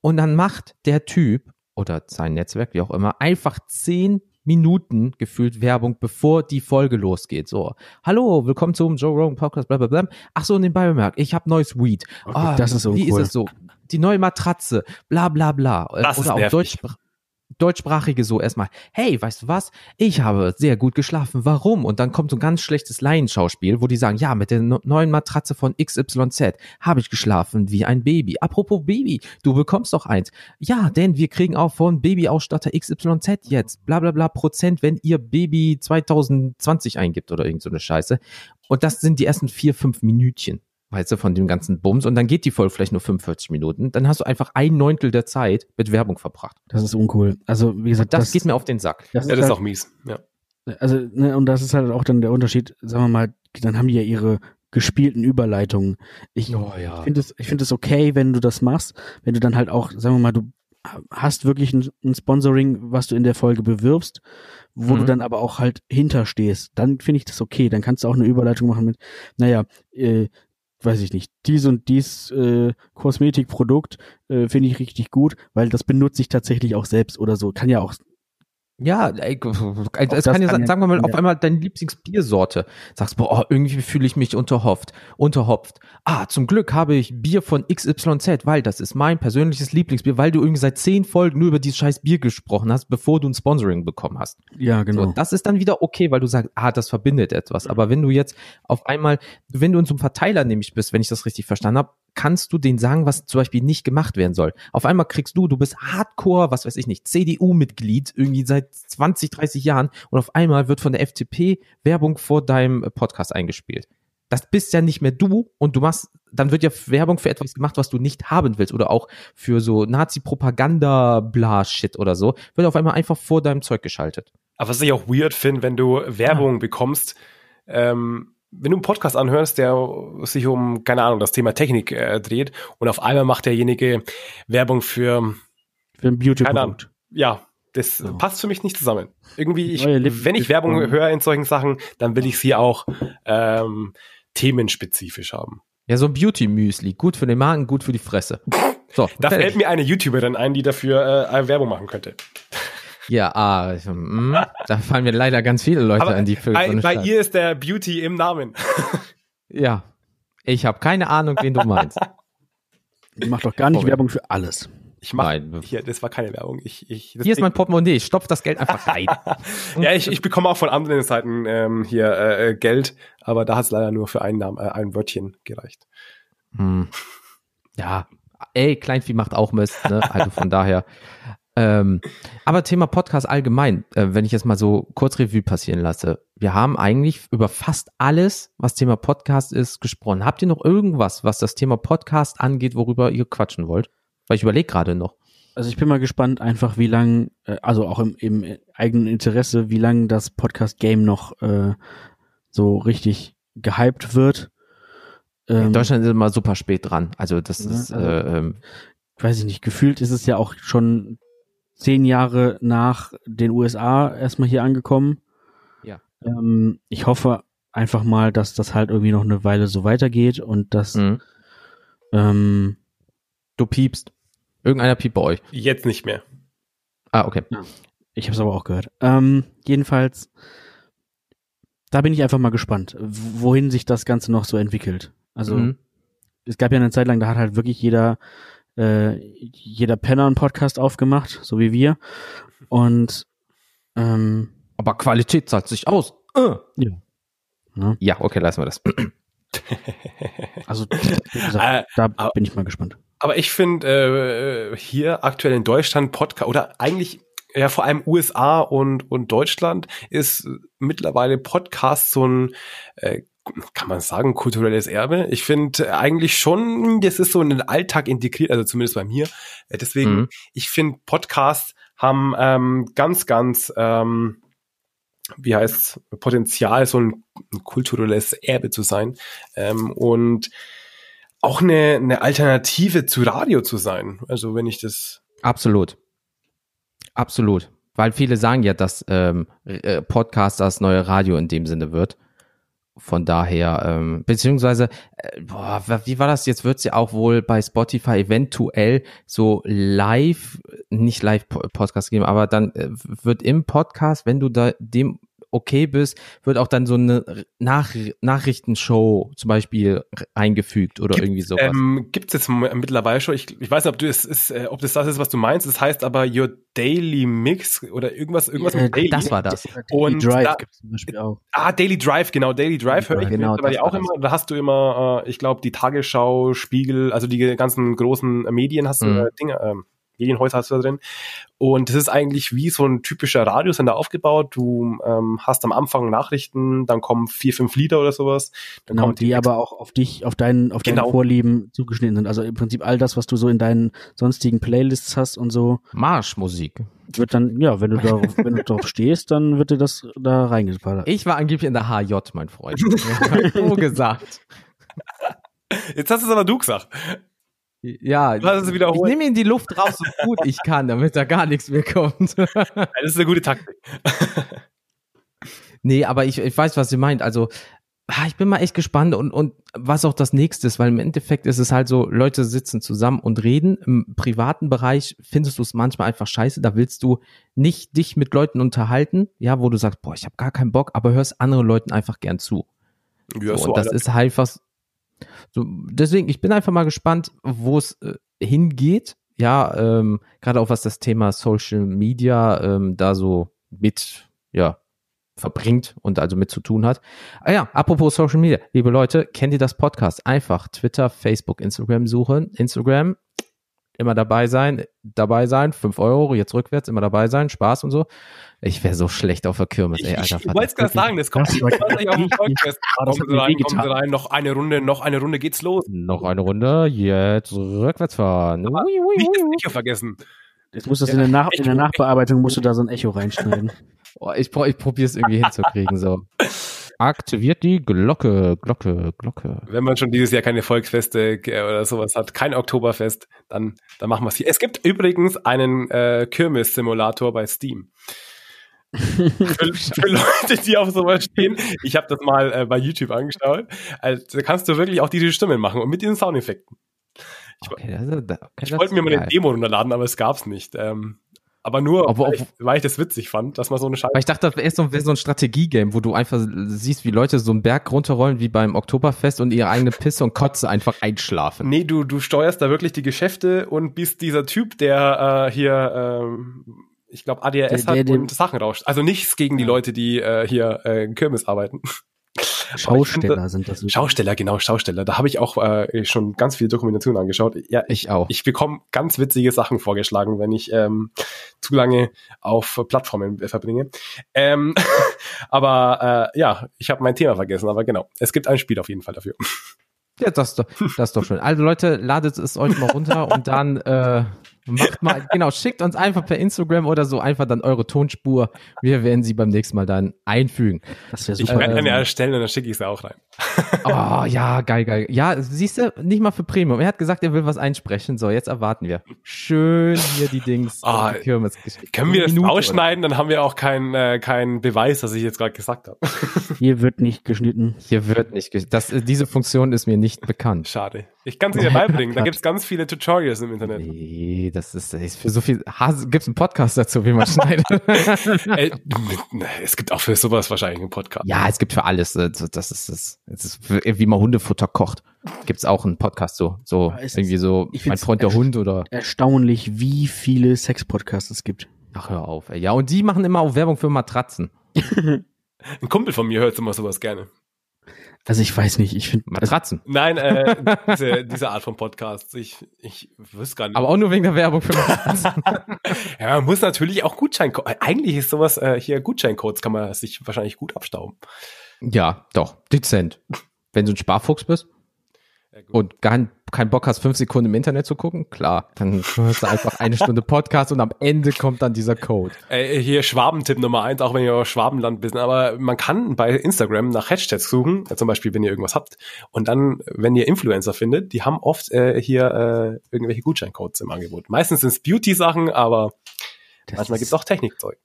Und dann macht der Typ oder sein Netzwerk, wie auch immer, einfach zehn Minuten gefühlt Werbung, bevor die Folge losgeht. So, hallo, willkommen zum Joe Rogan Podcast, bla bla bla. Ach so, nebenbei bemerkt, ich habe neues Weed. Okay, oh, das ist so Wie cool. ist es so? Die neue Matratze, bla bla bla. Das Oder auf Deutsch Deutschsprachige so erstmal, hey, weißt du was? Ich habe sehr gut geschlafen. Warum? Und dann kommt so ein ganz schlechtes Laienschauspiel, wo die sagen, ja, mit der neuen Matratze von XYZ habe ich geschlafen wie ein Baby. Apropos Baby, du bekommst doch eins. Ja, denn wir kriegen auch von Babyausstatter XYZ jetzt bla bla bla Prozent, wenn ihr Baby 2020 eingibt oder irgend so eine Scheiße. Und das sind die ersten vier, fünf Minütchen weißt du, von dem ganzen Bums und dann geht die Folge vielleicht nur 45 Minuten, dann hast du einfach ein Neuntel der Zeit mit Werbung verbracht. Das ist uncool. Also, wie gesagt, das, das geht mir auf den Sack. Das ja, das ist halt, auch mies, ja. Also, ne, und das ist halt auch dann der Unterschied, sagen wir mal, dann haben die ja ihre gespielten Überleitungen. Ich oh, ja. finde es, ich finde es okay, wenn du das machst, wenn du dann halt auch, sagen wir mal, du hast wirklich ein, ein Sponsoring, was du in der Folge bewirbst, wo mhm. du dann aber auch halt hinterstehst, dann finde ich das okay. Dann kannst du auch eine Überleitung machen mit, naja, äh, weiß ich nicht, dies und dies äh, Kosmetikprodukt äh, finde ich richtig gut, weil das benutze ich tatsächlich auch selbst oder so. Kann ja auch ja, ey, es kann ja, sagen wir mal, auf einmal deine Lieblingsbiersorte. Sagst, boah, irgendwie fühle ich mich unterhopft, unterhopft. Ah, zum Glück habe ich Bier von XYZ, weil das ist mein persönliches Lieblingsbier, weil du irgendwie seit zehn Folgen nur über dieses scheiß Bier gesprochen hast, bevor du ein Sponsoring bekommen hast. Ja, genau. So, das ist dann wieder okay, weil du sagst, ah, das verbindet etwas. Aber wenn du jetzt auf einmal, wenn du in so einem Verteiler nämlich bist, wenn ich das richtig verstanden habe, kannst du denen sagen, was zum Beispiel nicht gemacht werden soll. Auf einmal kriegst du, du bist Hardcore, was weiß ich nicht, CDU-Mitglied irgendwie seit 20, 30 Jahren und auf einmal wird von der FDP Werbung vor deinem Podcast eingespielt. Das bist ja nicht mehr du und du machst, dann wird ja Werbung für etwas gemacht, was du nicht haben willst oder auch für so Nazi-Propaganda-Bla-Shit oder so, wird auf einmal einfach vor deinem Zeug geschaltet. Aber was ich auch weird finde, wenn du Werbung ja. bekommst, ähm, wenn du einen Podcast anhörst, der sich um, keine Ahnung, das Thema Technik äh, dreht und auf einmal macht derjenige Werbung für, für ein Beauty-Produkt. Ja, das oh. passt für mich nicht zusammen. Irgendwie, ich, wenn ich Werbung höre in solchen Sachen, dann will ich sie auch ähm, themenspezifisch haben. Ja, so ein Beauty-Müsli. Gut für den Magen, gut für die Fresse. So, da fällt mir eine YouTuberin ein, die dafür äh, Werbung machen könnte. Ja, ah, mh, hm, da fallen mir leider ganz viele Leute Aber an, die für bei, so bei ihr ist der Beauty im Namen. ja, ich habe keine Ahnung, wen du meinst. Ich mach doch gar nicht oh, Werbung für alles. Ich mach, Nein. hier, das war keine Werbung. Ich, ich, hier ist mein Portemonnaie, ich stopf das Geld einfach rein. ja, ich, ich bekomme auch von anderen Seiten ähm, hier äh, Geld, aber da hat es leider nur für einen Namen, äh, ein Wörtchen gereicht. Hm. Ja, ey, Kleinvieh macht auch Mist, ne? Also von daher. Ähm, aber Thema Podcast allgemein, äh, wenn ich jetzt mal so kurz Revue passieren lasse. Wir haben eigentlich über fast alles, was Thema Podcast ist, gesprochen. Habt ihr noch irgendwas, was das Thema Podcast angeht, worüber ihr quatschen wollt? Weil ich überlege gerade noch. Also ich bin mal gespannt, einfach wie lang, äh, also auch im, im eigenen Interesse, wie lang das Podcast-Game noch äh, so richtig gehypt wird. Ähm, In Deutschland ist immer super spät dran. Also das ja, ist, also, äh, ähm, weiß ich nicht, gefühlt ist es ja auch schon zehn Jahre nach den USA erstmal hier angekommen. Ja. Ähm, ich hoffe einfach mal, dass das halt irgendwie noch eine Weile so weitergeht und dass Mhm. ähm, Du piepst. Irgendeiner piept bei euch. Jetzt nicht mehr. Ah, okay. Ich habe es aber auch gehört. Ähm, jedenfalls, da bin ich einfach mal gespannt, wohin sich das Ganze noch so entwickelt. Also Mhm. es gab ja eine Zeit lang, da hat halt wirklich jeder äh, jeder Penner einen Podcast aufgemacht, so wie wir. Und ähm, Aber Qualität zahlt sich aus. Äh. ja. Ne? Ja, okay, lassen wir das. Also wie gesagt, Äh, da aber- bin ich mal gespannt. Aber ich finde äh, hier aktuell in Deutschland Podcast oder eigentlich ja vor allem USA und und Deutschland ist mittlerweile Podcast so ein äh, kann man sagen kulturelles Erbe. Ich finde eigentlich schon, das ist so in den Alltag integriert, also zumindest bei mir. Äh, Deswegen, Mhm. ich finde Podcasts haben ähm, ganz ganz ähm, wie heißt Potenzial, so ein, ein kulturelles Erbe zu sein ähm, und auch eine, eine Alternative zu Radio zu sein. Also wenn ich das Absolut. Absolut. Weil viele sagen ja, dass ähm, äh, Podcast das neue Radio in dem Sinne wird. Von daher, ähm, beziehungsweise, äh, boah, wie war das? Jetzt wird's ja auch wohl bei Spotify eventuell so live, nicht live-Podcast geben, aber dann äh, wird im Podcast, wenn du da dem okay bist, wird auch dann so eine Nach Nachrichtenshow zum Beispiel eingefügt oder Gibt- irgendwie sowas. ähm, gibt es jetzt mittlerweile schon. Ich, ich weiß nicht, ob du es ist, äh, ob das das ist, was du meinst. Das heißt aber Your Daily Mix oder irgendwas, irgendwas Äh, mit Daily. das war das. Und Drive da- gibt's zum Beispiel auch. Ah, Daily Drive, genau, Daily Drive höre ich Genau, mittlerweile das auch das. immer. Da hast du immer, äh, ich glaube, die Tagesschau, Spiegel, also die ganzen großen äh, Medien hast du, Mhm. äh, Dinge, ähm, Medienhäuser hast du da drin. Und das ist eigentlich wie so ein typischer Radiosender aufgebaut. Du ähm, hast am Anfang Nachrichten, dann kommen vier, fünf Lieder oder sowas. Dann Genau, kommt die aber auch auf dich, auf deinen, auf Genau. deine Vorlieben zugeschnitten sind. Also im Prinzip all das, was du so in deinen sonstigen Playlists hast und so, Marschmusik. wird dann, ja, wenn du darauf, wenn du drauf stehst, dann wird dir das da reingefallen. Ich war angeblich in der HJ, mein Freund. so gesagt. Jetzt hast du es aber du gesagt. Ja, hast es wiederholt. ich nehme ihn die Luft raus, so gut ich kann, damit da gar nichts mehr kommt. Das ist eine gute Taktik. nee, aber ich, ich weiß, was sie meint. Also, ah, ich bin mal echt gespannt und, und was auch das nächste ist, weil im Endeffekt ist es halt so, Leute sitzen zusammen und reden. Im privaten Bereich findest du es manchmal einfach scheiße. Da willst du nicht dich mit Leuten unterhalten, ja, wo du sagst, boah, ich habe gar keinen Bock, aber hörst anderen Leuten einfach gern zu. Ja, so, und das ist halt was. So, deswegen, ich bin einfach mal gespannt, wo es äh, hingeht. Ja, ähm, gerade auch was das Thema Social Media ähm, da so mit, ja, verbringt und also mit zu tun hat. Ah ja, apropos Social Media, liebe Leute, kennt ihr das Podcast? Einfach Twitter, Facebook, Instagram suchen. Instagram, immer dabei sein, dabei sein, fünf Euro, jetzt rückwärts, immer dabei sein, Spaß und so. Ich wäre so schlecht auf der Kirmes, Ich, ey, ich, Alter. ich wollte es gerade sagen, das kommt Das auf dem Podcast. Mir rein, kommen Sie rein, noch eine Runde, noch eine Runde geht's los. Noch eine Runde, jetzt rückwärts fahren. Ui, ui, Nicht das ui, ui. Echo vergessen. Jetzt musst du das in der, Nach in der Nachbearbeitung musst du da so ein Echo reinschneiden. Oh, ich ich probiere es irgendwie hinzukriegen. So. Aktiviert die Glocke, Glocke, Glocke. Wenn man schon dieses Jahr keine Volksfeste äh, oder sowas hat, kein Oktoberfest, dann, dann machen wir es hier. Es gibt übrigens einen äh, Kirmes-Simulator bei Steam. für, für Leute, die auf sowas stehen. Ich habe das mal äh, bei YouTube angeschaut. Also, da kannst du wirklich auch diese Stimmen machen und mit diesen Soundeffekten. Ich, Okay, okay, ich wollte mir mal eine. Demo runterladen, aber es gab's nicht. Ähm, aber nur, Aber- weil, ich, weil ich das witzig fand, dass man so eine Scheiße Weil ich dachte, das wäre so, wär so ein Strategiegame, wo du einfach siehst, wie Leute so einen Berg runterrollen wie beim Oktoberfest und ihre eigene Pisse und Kotze einfach einschlafen. Nee, du, du steuerst da wirklich die Geschäfte und bist dieser Typ, der äh, hier, ähm, ich glaube, ADHS Der- der hat und Sachen rauscht. Also nichts gegen die Leute, die äh, hier äh, in Kirmes arbeiten. Schausteller sind das. Schausteller, genau, Schausteller. Da habe ich auch äh, schon ganz viele Dokumentationen angeschaut. Ja, Ich auch. ich bekomme ganz witzige Sachen vorgeschlagen, wenn ich ähm, zu lange auf Plattformen äh, verbringe. Ähm, aber äh, ja, ich habe mein Thema vergessen, aber genau. Es gibt ein Spiel auf jeden Fall dafür. Ja, das ist doch, das ist doch schön. Also Leute, ladet es euch mal runter und dann, äh, Macht mal, genau, schickt uns einfach per Instagram oder so einfach dann eure Tonspur. Wir werden sie beim nächsten Mal dann einfügen. Das wäre super. Ich werde eine erstellen und dann schicke ich sie auch rein. Oh, ja, geil, geil. Ja, siehst du, nicht mal für Premium. Er hat gesagt, er will was einsprechen. So, jetzt erwarten wir. Schön hier die Dings. Oh, die können wir das Minute, ausschneiden? Oder? Dann haben wir auch keinen äh, kein Beweis, dass ich jetzt gerade gesagt habe. Hier wird nicht geschnitten. Hier wird nicht geschnitten. Diese Funktion ist mir nicht bekannt. Schade. Ich kann sie dir beibringen. Da gibt es ganz viele Tutorials im Internet. Nee, das ist, das ist für so viel. Gibt es einen Podcast dazu, wie man schneidet? Äh, es gibt auch für sowas wahrscheinlich einen Podcast. Ja, es gibt für alles. Das ist das. Es ist wie man Hundefutter kocht. Gibt es auch einen Podcast so. So irgendwie so mein Freund der Hund oder. Erstaunlich, wie viele Sex-Podcasts es gibt. Ach, hör auf, ey. Ja, und die machen immer auch Werbung für Matratzen. Ein Kumpel von mir hört immer sowas gerne. Also ich weiß nicht, ich finde Matratzen. Nein, äh, diese, diese Art von Podcasts. Ich, ich wüsste gar nicht. Aber auch nur wegen der Werbung für Matratzen. ja, man muss natürlich auch Gutscheincodes. Eigentlich ist sowas äh, hier Gutscheincodes, kann man sich wahrscheinlich gut abstauben. Ja, doch, dezent. Wenn du ein Sparfuchs bist und keinen kein Bock hast, fünf Sekunden im Internet zu gucken, klar, dann hörst du einfach eine Stunde Podcast und am Ende kommt dann dieser Code. Äh, hier Schwabentipp Nummer eins, auch wenn ihr aus Schwabenland bist, aber man kann bei Instagram nach Hashtags suchen, zum Beispiel, wenn ihr irgendwas habt, und dann, wenn ihr Influencer findet, die haben oft äh, hier äh, irgendwelche Gutscheincodes im Angebot. Meistens sind es Beauty-Sachen, aber das manchmal gibt es auch Technikzeug.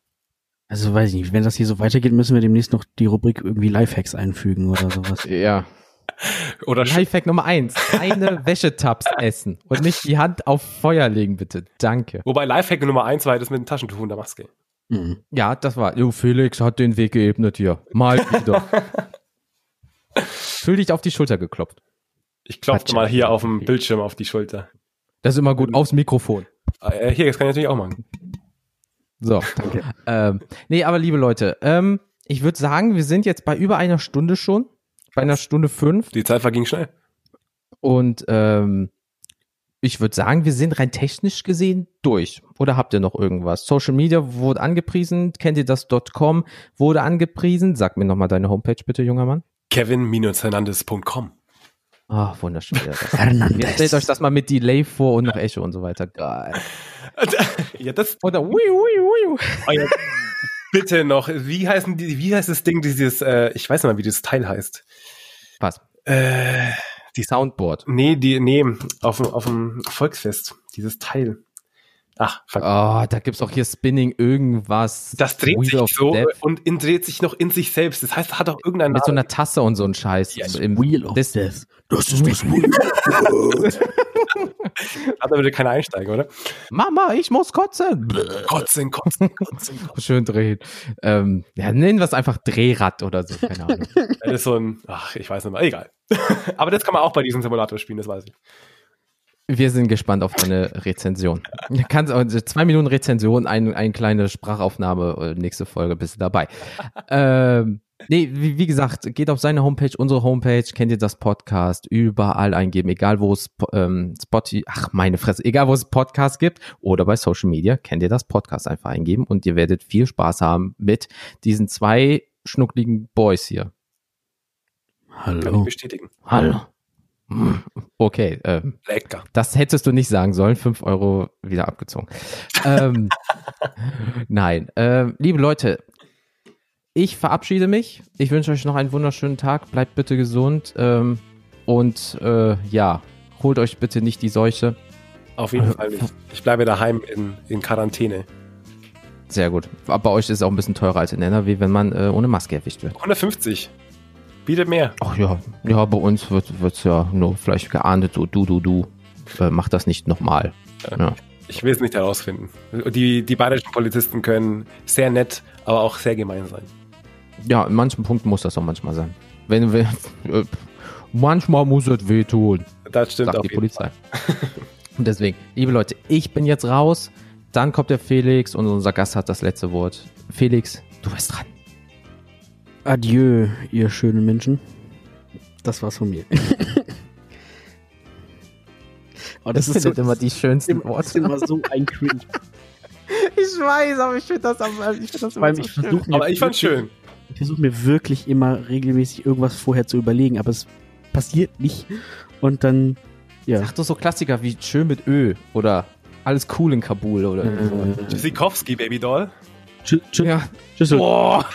Also weiß ich nicht, wenn das hier so weitergeht, müssen wir demnächst noch die Rubrik irgendwie Lifehacks einfügen oder sowas. ja. Oder Lifehack Nummer eins. Keine Wäschetabs essen und nicht die Hand auf Feuer legen, bitte. Danke. Wobei Lifehack Nummer eins war das mit dem Taschentuch und der Maske. Mhm. Ja, das war. Jo, Felix hat den Weg geebnet hier. Mal wieder. Fühl dich auf die Schulter geklopft. Ich klopfte mal hier auf dem Bildschirm auf die Schulter. Das ist immer gut. Aufs Mikrofon. Äh, hier, das kann ich natürlich auch machen. So, danke. ähm, nee, aber liebe Leute, ähm, ich würde sagen, wir sind jetzt bei über einer Stunde schon bei einer Stunde fünf. Die Zeit verging schnell. Und ähm, ich würde sagen, wir sind rein technisch gesehen durch. Oder habt ihr noch irgendwas? Social Media wurde angepriesen. Kennt ihr das .com? Wurde angepriesen. Sag mir nochmal deine Homepage bitte, junger Mann. Kevin-hernandez.com. Ach, wunderschön. Ihr stellt euch das mal mit Delay vor und nach Echo und so weiter. Geil. ja, das. Oder wiu, wiu, wiu. Bitte noch, wie heißen die, wie heißt das Ding, dieses, äh, ich weiß nicht mal, wie das Teil heißt. Was? Äh, die Soundboard. Nee, die, nee, auf, auf dem Volksfest, dieses Teil. Ach, fuck. Oh, da gibt's auch hier Spinning irgendwas. Das dreht Wheel sich so Death. und in, dreht sich noch in sich selbst. Das heißt, hat auch irgendeinen Mit so einer Tasse und so ein Scheiß. Ja, Im Wheel of Death. Das ist das Wheel Hat aber wieder keine Einsteiger, oder? Mama, ich muss kotzen. kotzen, kotzen, kotzen, kotzen. Schön drehen. Ähm, ja, nennen wir es einfach Drehrad oder so, keine Ahnung. das ist so ein, ach, ich weiß nicht mehr, egal. aber das kann man auch bei diesem Simulator spielen, das weiß ich. Wir sind gespannt auf deine Rezension. Kannst also zwei Minuten Rezension, ein, eine kleine Sprachaufnahme, äh, nächste Folge bist du dabei. ähm, nee, wie, wie, gesagt, geht auf seine Homepage, unsere Homepage, kennt ihr das Podcast, überall eingeben, egal wo es ähm, Spotify, ach meine Fresse, egal wo es Podcast gibt oder bei Social Media, kennt ihr das Podcast einfach eingeben und ihr werdet viel Spaß haben mit diesen zwei schnuckligen Boys hier. Hallo. Kann ich bestätigen. Hallo. Okay, ähm, lecker. Das hättest du nicht sagen sollen. Fünf Euro wieder abgezogen. ähm, nein, ähm, liebe Leute, ich verabschiede mich. Ich wünsche euch noch einen wunderschönen Tag. Bleibt bitte gesund ähm, und äh, ja, holt euch bitte nicht die Seuche. Auf jeden Fall nicht. Ich bleibe daheim in, in Quarantäne. Sehr gut. Aber bei euch ist es auch ein bisschen teurer als in NRW, wenn man äh, ohne Maske erwischt wird. 150. Bietet mehr. Ach ja, ja, bei uns wird es ja nur vielleicht geahndet, so du, du, du. Äh, mach das nicht nochmal. Ja. ja. Ich will es nicht herausfinden. Die, die bayerischen Polizisten können sehr nett, aber auch sehr gemein sein. Ja, in manchen Punkten muss das auch manchmal sein. Wenn wir, äh, manchmal muss es wehtun. Das stimmt sagt die Polizei. Und deswegen, liebe Leute, ich bin jetzt raus. Dann kommt der Felix und unser Gast hat das letzte Wort. Felix, du bist dran. Adieu, ihr schönen Menschen. Das war's von mir. oh, das, das ist immer die schönsten Worte. Das ist immer so ein Cringe. ich weiß, aber ich finde das, ich find das immer so ich schön. Aber ich fand's schön. Ich versuche mir wirklich immer regelmäßig irgendwas vorher zu überlegen, aber es passiert nicht. Und dann, ja. Sag doch so Klassiker wie schön mit Ö oder alles cool in Kabul oder Äh, Tschüssikowski, Babydoll. tschü tschü Ja, Tschüssel. Boah.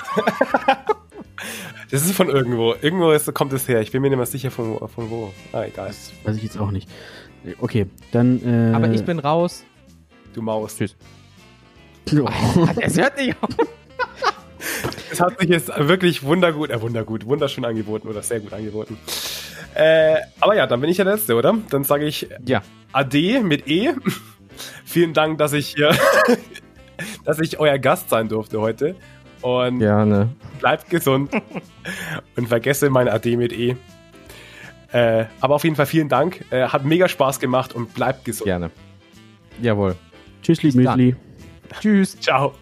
das ist von irgendwo. Irgendwo ist, kommt es her. Ich bin mir nicht mehr sicher von, von wo. Ah, egal. Das weiß ich jetzt auch nicht. Okay, dann. Äh, aber ich bin raus. Du Maus. Tschüss. Oh. Es hört nicht auf. Es hat sich jetzt wirklich wundergut, äh, wundergut, wunderschön angeboten oder sehr gut angeboten. Äh, aber ja, dann bin ich der Letzte, oder? Dann sage ich Ja, Ade mit E. Vielen Dank, dass ich hier, dass ich euer Gast sein durfte heute. Und gerne. bleibt gesund und vergesse mein Ade mit E. Äh, aber auf jeden Fall vielen Dank. Äh, hat mega Spaß gemacht und bleibt gesund. Gerne. Jawohl. Tschüssli. Müsli. Tschüss. Ciao.